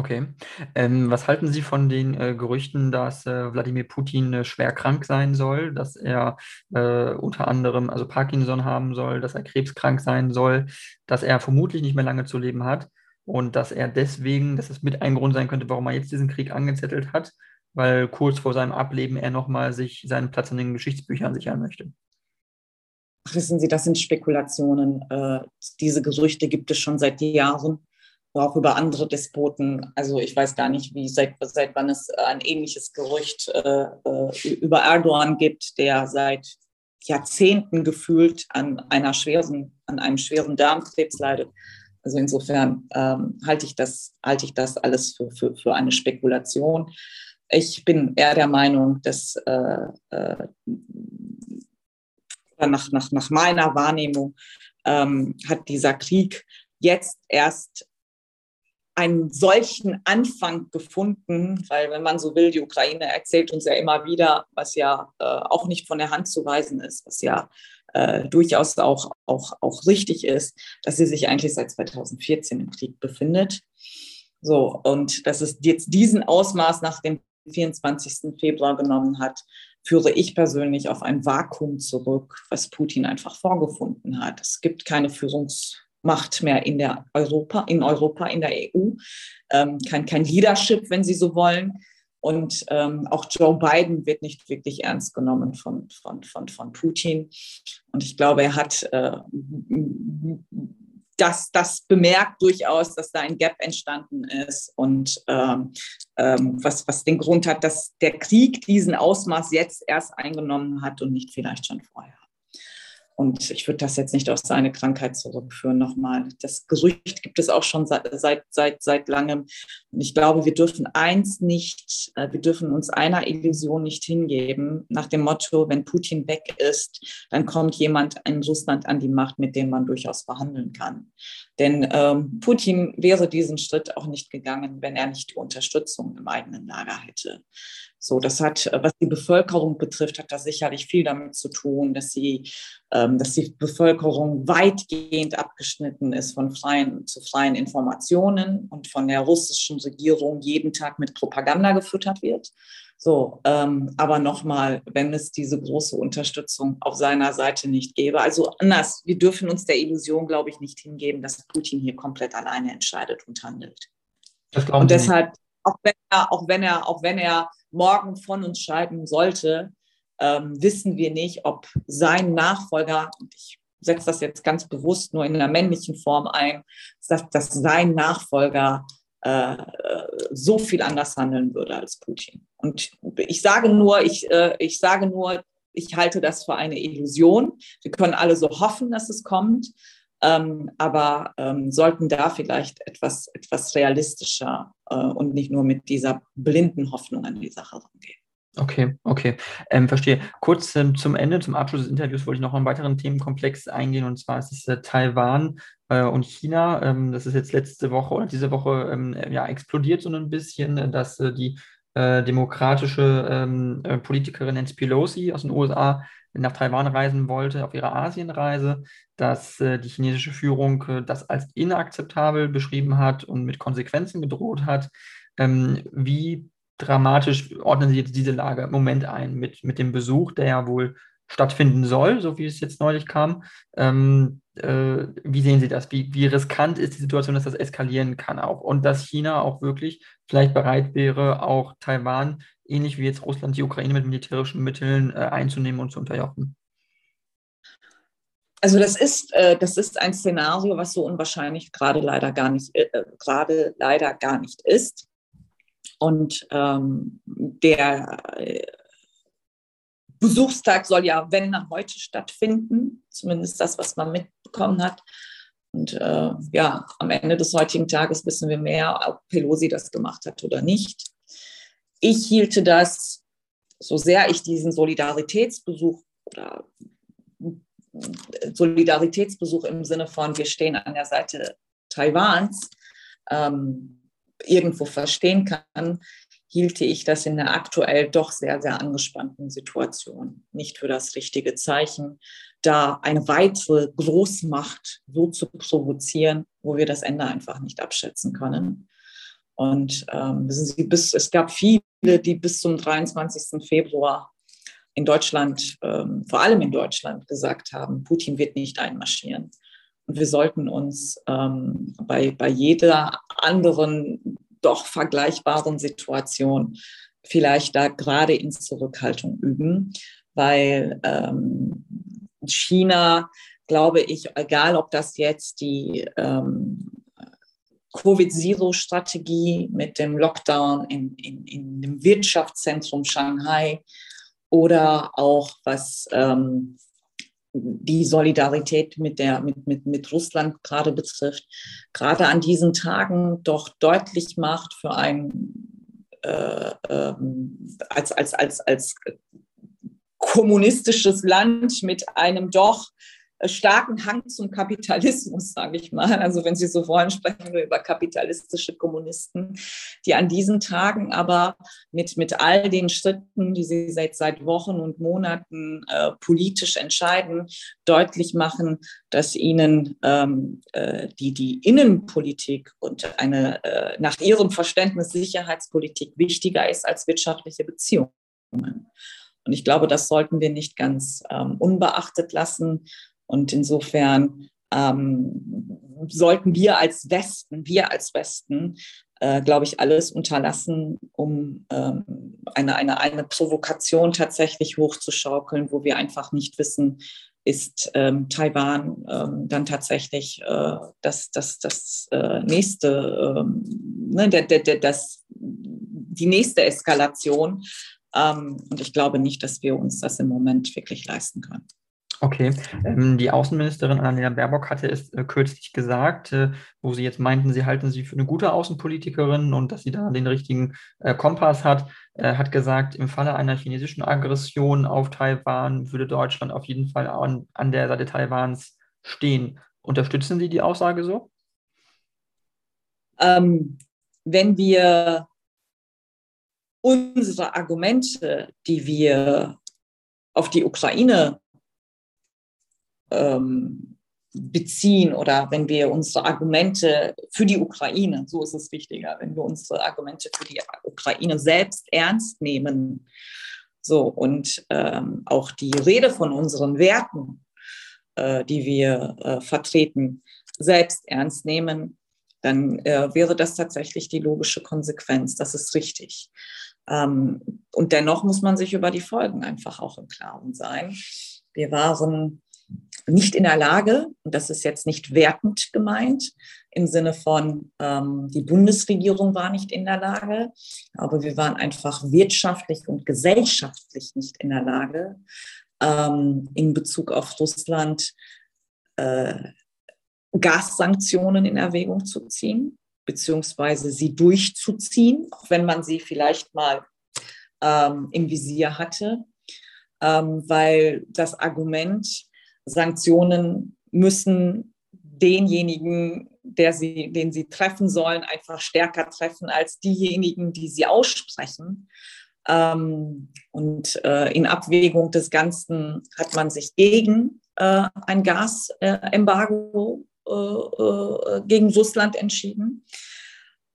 Okay. Ähm, was halten Sie von den äh, Gerüchten, dass äh, Wladimir Putin äh, schwer krank sein soll, dass er äh, unter anderem also Parkinson haben soll, dass er krebskrank sein soll, dass er vermutlich nicht mehr lange zu leben hat und dass er deswegen, dass es mit ein Grund sein könnte, warum er jetzt diesen Krieg angezettelt hat, weil kurz vor seinem Ableben er nochmal sich seinen Platz in den Geschichtsbüchern sichern möchte? Wissen Sie, das sind Spekulationen. Äh, diese Gerüchte gibt es schon seit Jahren auch über andere Despoten. Also ich weiß gar nicht, wie seit, seit wann es ein ähnliches Gerücht äh, äh, über Erdogan gibt, der seit Jahrzehnten gefühlt an einer schweren, an einem schweren Darmkrebs leidet. Also insofern ähm, halte ich das, halte ich das alles für, für, für eine Spekulation. Ich bin eher der Meinung, dass äh, äh, nach, nach, nach meiner Wahrnehmung ähm, hat dieser Krieg jetzt erst einen solchen Anfang gefunden, weil wenn man so will, die Ukraine erzählt uns ja immer wieder, was ja äh, auch nicht von der Hand zu weisen ist, was ja äh, durchaus auch, auch, auch richtig ist, dass sie sich eigentlich seit 2014 im Krieg befindet. So, und dass es jetzt diesen Ausmaß nach dem 24. Februar genommen hat, führe ich persönlich auf ein Vakuum zurück, was Putin einfach vorgefunden hat. Es gibt keine Führungsmacht mehr in der Europa, in Europa, in der EU, ähm, kein, kein Leadership, wenn Sie so wollen. Und ähm, auch Joe Biden wird nicht wirklich ernst genommen von, von, von, von Putin. Und ich glaube, er hat äh, das, das bemerkt durchaus, dass da ein Gap entstanden ist und ähm, ähm, was, was den Grund hat, dass der Krieg diesen Ausmaß jetzt erst eingenommen hat und nicht vielleicht schon vorher. Und ich würde das jetzt nicht auf seine Krankheit zurückführen nochmal. Das Gerücht gibt es auch schon seit, seit, seit, seit langem. Und ich glaube, wir dürfen eins nicht, äh, wir dürfen uns einer Illusion nicht hingeben, nach dem Motto, wenn Putin weg ist, dann kommt jemand in Russland an die Macht, mit dem man durchaus verhandeln kann. Denn ähm, Putin wäre diesen Schritt auch nicht gegangen, wenn er nicht die Unterstützung im eigenen Lager hätte. So, das hat, was die Bevölkerung betrifft, hat das sicherlich viel damit zu tun, dass sie, ähm, dass die Bevölkerung weitgehend abgeschnitten ist von freien zu freien Informationen und von der russischen Regierung jeden Tag mit Propaganda gefüttert wird. So, ähm, aber nochmal, wenn es diese große Unterstützung auf seiner Seite nicht gäbe, also anders, wir dürfen uns der Illusion, glaube ich, nicht hingeben, dass Putin hier komplett alleine entscheidet und handelt. und deshalb, auch wenn er, auch wenn er, auch wenn er morgen von uns scheiden sollte, ähm, wissen wir nicht, ob sein Nachfolger, und ich setze das jetzt ganz bewusst nur in einer männlichen Form ein, dass, dass sein Nachfolger äh, so viel anders handeln würde als Putin. Und ich sage nur, ich, äh, ich sage nur, ich halte das für eine Illusion. Wir können alle so hoffen, dass es kommt, ähm, aber ähm, sollten da vielleicht etwas, etwas realistischer äh, und nicht nur mit dieser blinden Hoffnung an die Sache rangehen. Okay, okay. Ähm, verstehe. Kurz ähm, zum Ende, zum Abschluss des Interviews wollte ich noch einen weiteren Themenkomplex eingehen und zwar ist es äh, Taiwan äh, und China. Ähm, das ist jetzt letzte Woche oder diese Woche ähm, ja, explodiert so ein bisschen, äh, dass äh, die äh, demokratische ähm, äh, Politikerin Nancy Pelosi aus den USA nach Taiwan reisen wollte, auf ihrer Asienreise, dass die chinesische Führung das als inakzeptabel beschrieben hat und mit Konsequenzen gedroht hat. Ähm, wie dramatisch ordnen Sie jetzt diese Lage im Moment ein mit, mit dem Besuch, der ja wohl stattfinden soll, so wie es jetzt neulich kam. Ähm, äh, wie sehen Sie das? Wie, wie riskant ist die Situation, dass das eskalieren kann auch? Und dass China auch wirklich vielleicht bereit wäre, auch Taiwan, ähnlich wie jetzt Russland die Ukraine mit militärischen Mitteln äh, einzunehmen und zu unterjochen? Also das ist, äh, das ist ein Szenario, was so unwahrscheinlich gerade leider gar nicht, äh, äh gerade leider gar nicht ist. Und ähm, der äh, Besuchstag soll ja, wenn dann heute stattfinden, zumindest das, was man mitbekommen hat. Und äh, ja, am Ende des heutigen Tages wissen wir mehr, ob Pelosi das gemacht hat oder nicht. Ich hielte das, so sehr ich diesen Solidaritätsbesuch oder Solidaritätsbesuch im Sinne von, wir stehen an der Seite Taiwans, ähm, irgendwo verstehen kann, hielte ich das in der aktuell doch sehr, sehr angespannten Situation nicht für das richtige Zeichen, da eine weitere Großmacht so zu provozieren, wo wir das Ende einfach nicht abschätzen können. Und ähm, wissen Sie, bis, es gab viele, die bis zum 23. Februar in Deutschland, ähm, vor allem in Deutschland, gesagt haben, Putin wird nicht einmarschieren. Wir sollten uns ähm, bei, bei jeder anderen doch vergleichbaren Situation vielleicht da gerade in Zurückhaltung üben, weil ähm, China, glaube ich, egal ob das jetzt die ähm, Covid-Zero-Strategie mit dem Lockdown in, in, in dem Wirtschaftszentrum Shanghai oder auch was ähm, die Solidarität mit, der, mit, mit, mit Russland gerade betrifft, gerade an diesen Tagen doch deutlich macht für ein äh, äh, als, als, als, als kommunistisches Land mit einem doch starken Hang zum Kapitalismus, <laughs> sage ich mal. Also wenn Sie so wollen, sprechen wir über kapitalistische Kommunisten, die an diesen Tagen aber mit, mit all den Schritten, die sie seit, seit Wochen und Monaten äh, politisch entscheiden, deutlich machen, dass ihnen ähm, äh, die, die Innenpolitik und eine äh, nach ihrem Verständnis Sicherheitspolitik wichtiger ist als wirtschaftliche Beziehungen. Und ich glaube, das sollten wir nicht ganz ähm, unbeachtet lassen. Und insofern ähm, sollten wir als Westen, wir als Westen, äh, glaube ich, alles unterlassen, um ähm, eine, eine, eine Provokation tatsächlich hochzuschaukeln, wo wir einfach nicht wissen, ist ähm, Taiwan ähm, dann tatsächlich äh, das, das, das äh, nächste, ähm, ne, der, der, der, das, die nächste Eskalation. Ähm, und ich glaube nicht, dass wir uns das im Moment wirklich leisten können. Okay, ähm, die Außenministerin Annalena Baerbock hatte es äh, kürzlich gesagt, äh, wo sie jetzt meinten, sie halten sie für eine gute Außenpolitikerin und dass sie da den richtigen äh, Kompass hat, äh, hat gesagt, im Falle einer chinesischen Aggression auf Taiwan würde Deutschland auf jeden Fall an, an der Seite Taiwans stehen. Unterstützen Sie die Aussage so? Ähm, wenn wir unsere Argumente, die wir auf die Ukraine ähm, beziehen oder wenn wir unsere Argumente für die Ukraine, so ist es wichtiger, wenn wir unsere Argumente für die Ukraine selbst ernst nehmen, so und ähm, auch die Rede von unseren Werten, äh, die wir äh, vertreten, selbst ernst nehmen, dann äh, wäre das tatsächlich die logische Konsequenz. Das ist richtig. Ähm, und dennoch muss man sich über die Folgen einfach auch im Klaren sein. Wir waren nicht in der Lage, und das ist jetzt nicht wertend gemeint, im Sinne von, ähm, die Bundesregierung war nicht in der Lage, aber wir waren einfach wirtschaftlich und gesellschaftlich nicht in der Lage, ähm, in Bezug auf Russland äh, Gassanktionen in Erwägung zu ziehen, beziehungsweise sie durchzuziehen, auch wenn man sie vielleicht mal ähm, im Visier hatte, ähm, weil das Argument, Sanktionen müssen denjenigen, der sie, den sie treffen sollen, einfach stärker treffen als diejenigen, die sie aussprechen. Ähm, und äh, in Abwägung des Ganzen hat man sich gegen äh, ein Gasembargo äh, äh, gegen Russland entschieden.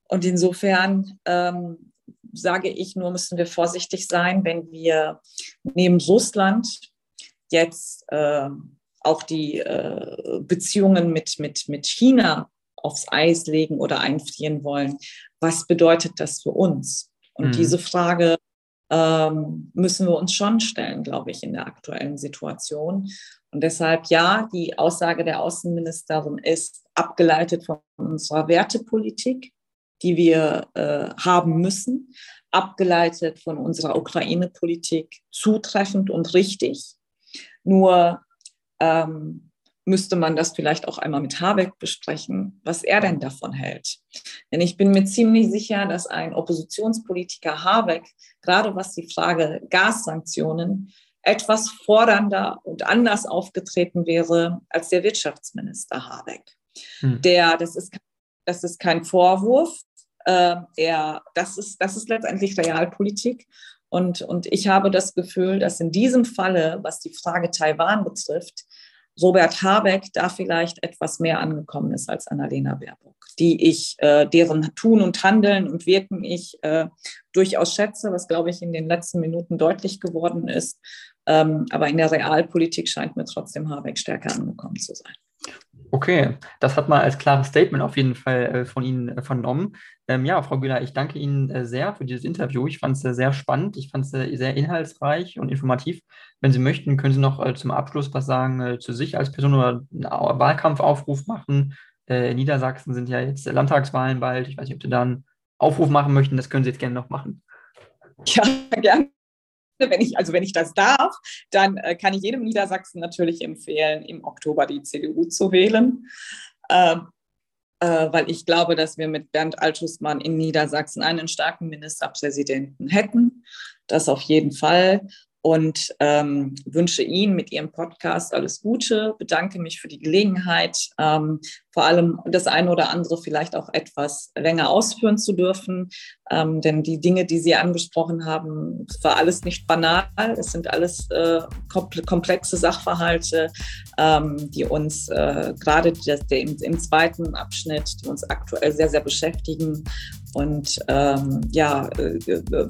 Und insofern ähm, sage ich nur, müssen wir vorsichtig sein, wenn wir neben Russland jetzt äh, auch die äh, Beziehungen mit, mit, mit China aufs Eis legen oder einfrieren wollen. Was bedeutet das für uns? Und mhm. diese Frage ähm, müssen wir uns schon stellen, glaube ich, in der aktuellen Situation. Und deshalb ja, die Aussage der Außenministerin ist abgeleitet von unserer Wertepolitik, die wir äh, haben müssen, abgeleitet von unserer Ukraine-Politik zutreffend und richtig. Nur ähm, müsste man das vielleicht auch einmal mit Habeck besprechen, was er denn davon hält. Denn ich bin mir ziemlich sicher, dass ein Oppositionspolitiker Habeck, gerade was die Frage Gassanktionen, etwas fordernder und anders aufgetreten wäre als der Wirtschaftsminister Habeck. Hm. Der, das ist, das ist kein Vorwurf, äh, er, das, ist, das ist letztendlich Realpolitik. Und, und ich habe das Gefühl, dass in diesem Falle, was die Frage Taiwan betrifft, Robert Habeck da vielleicht etwas mehr angekommen ist als Annalena Baerbock, die ich, äh, deren Tun und Handeln und Wirken ich äh, durchaus schätze, was, glaube ich, in den letzten Minuten deutlich geworden ist. Ähm, aber in der Realpolitik scheint mir trotzdem Habeck stärker angekommen zu sein. Okay, das hat man als klares Statement auf jeden Fall äh, von Ihnen äh, vernommen. Ähm, ja, Frau Güler, ich danke Ihnen äh, sehr für dieses Interview. Ich fand es sehr spannend, ich fand es sehr inhaltsreich und informativ. Wenn Sie möchten, können Sie noch zum Abschluss was sagen zu sich als Person oder einen Wahlkampfaufruf machen. in Niedersachsen sind ja jetzt Landtagswahlen bald. Ich weiß nicht, ob Sie da einen Aufruf machen möchten. Das können Sie jetzt gerne noch machen. Ja, <laughs> gerne wenn ich, also wenn ich das darf, dann äh, kann ich jedem Niedersachsen natürlich empfehlen, im Oktober die CDU zu wählen. Äh, äh, weil ich glaube, dass wir mit Bernd Altusmann in Niedersachsen einen starken Ministerpräsidenten hätten. Das auf jeden Fall. Und ähm, wünsche Ihnen mit Ihrem Podcast alles Gute, bedanke mich für die Gelegenheit, ähm, vor allem das eine oder andere vielleicht auch etwas länger ausführen zu dürfen. Ähm, denn die Dinge, die Sie angesprochen haben, war alles nicht banal. Es sind alles äh, komplexe Sachverhalte, ähm, die uns äh, gerade im, im zweiten Abschnitt, die uns aktuell sehr, sehr beschäftigen und ähm, ja, äh, äh,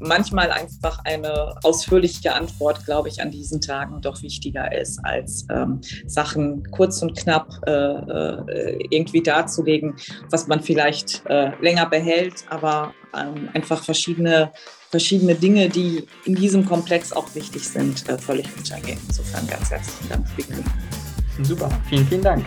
manchmal einfach eine ausführliche Antwort, glaube ich, an diesen Tagen doch wichtiger ist, als ähm, Sachen kurz und knapp äh, äh, irgendwie darzulegen, was man vielleicht äh, länger behält, aber ähm, einfach verschiedene, verschiedene Dinge, die in diesem Komplex auch wichtig sind, äh, völlig untergehen. Insofern ganz herzlichen Dank. Super, vielen, vielen Dank.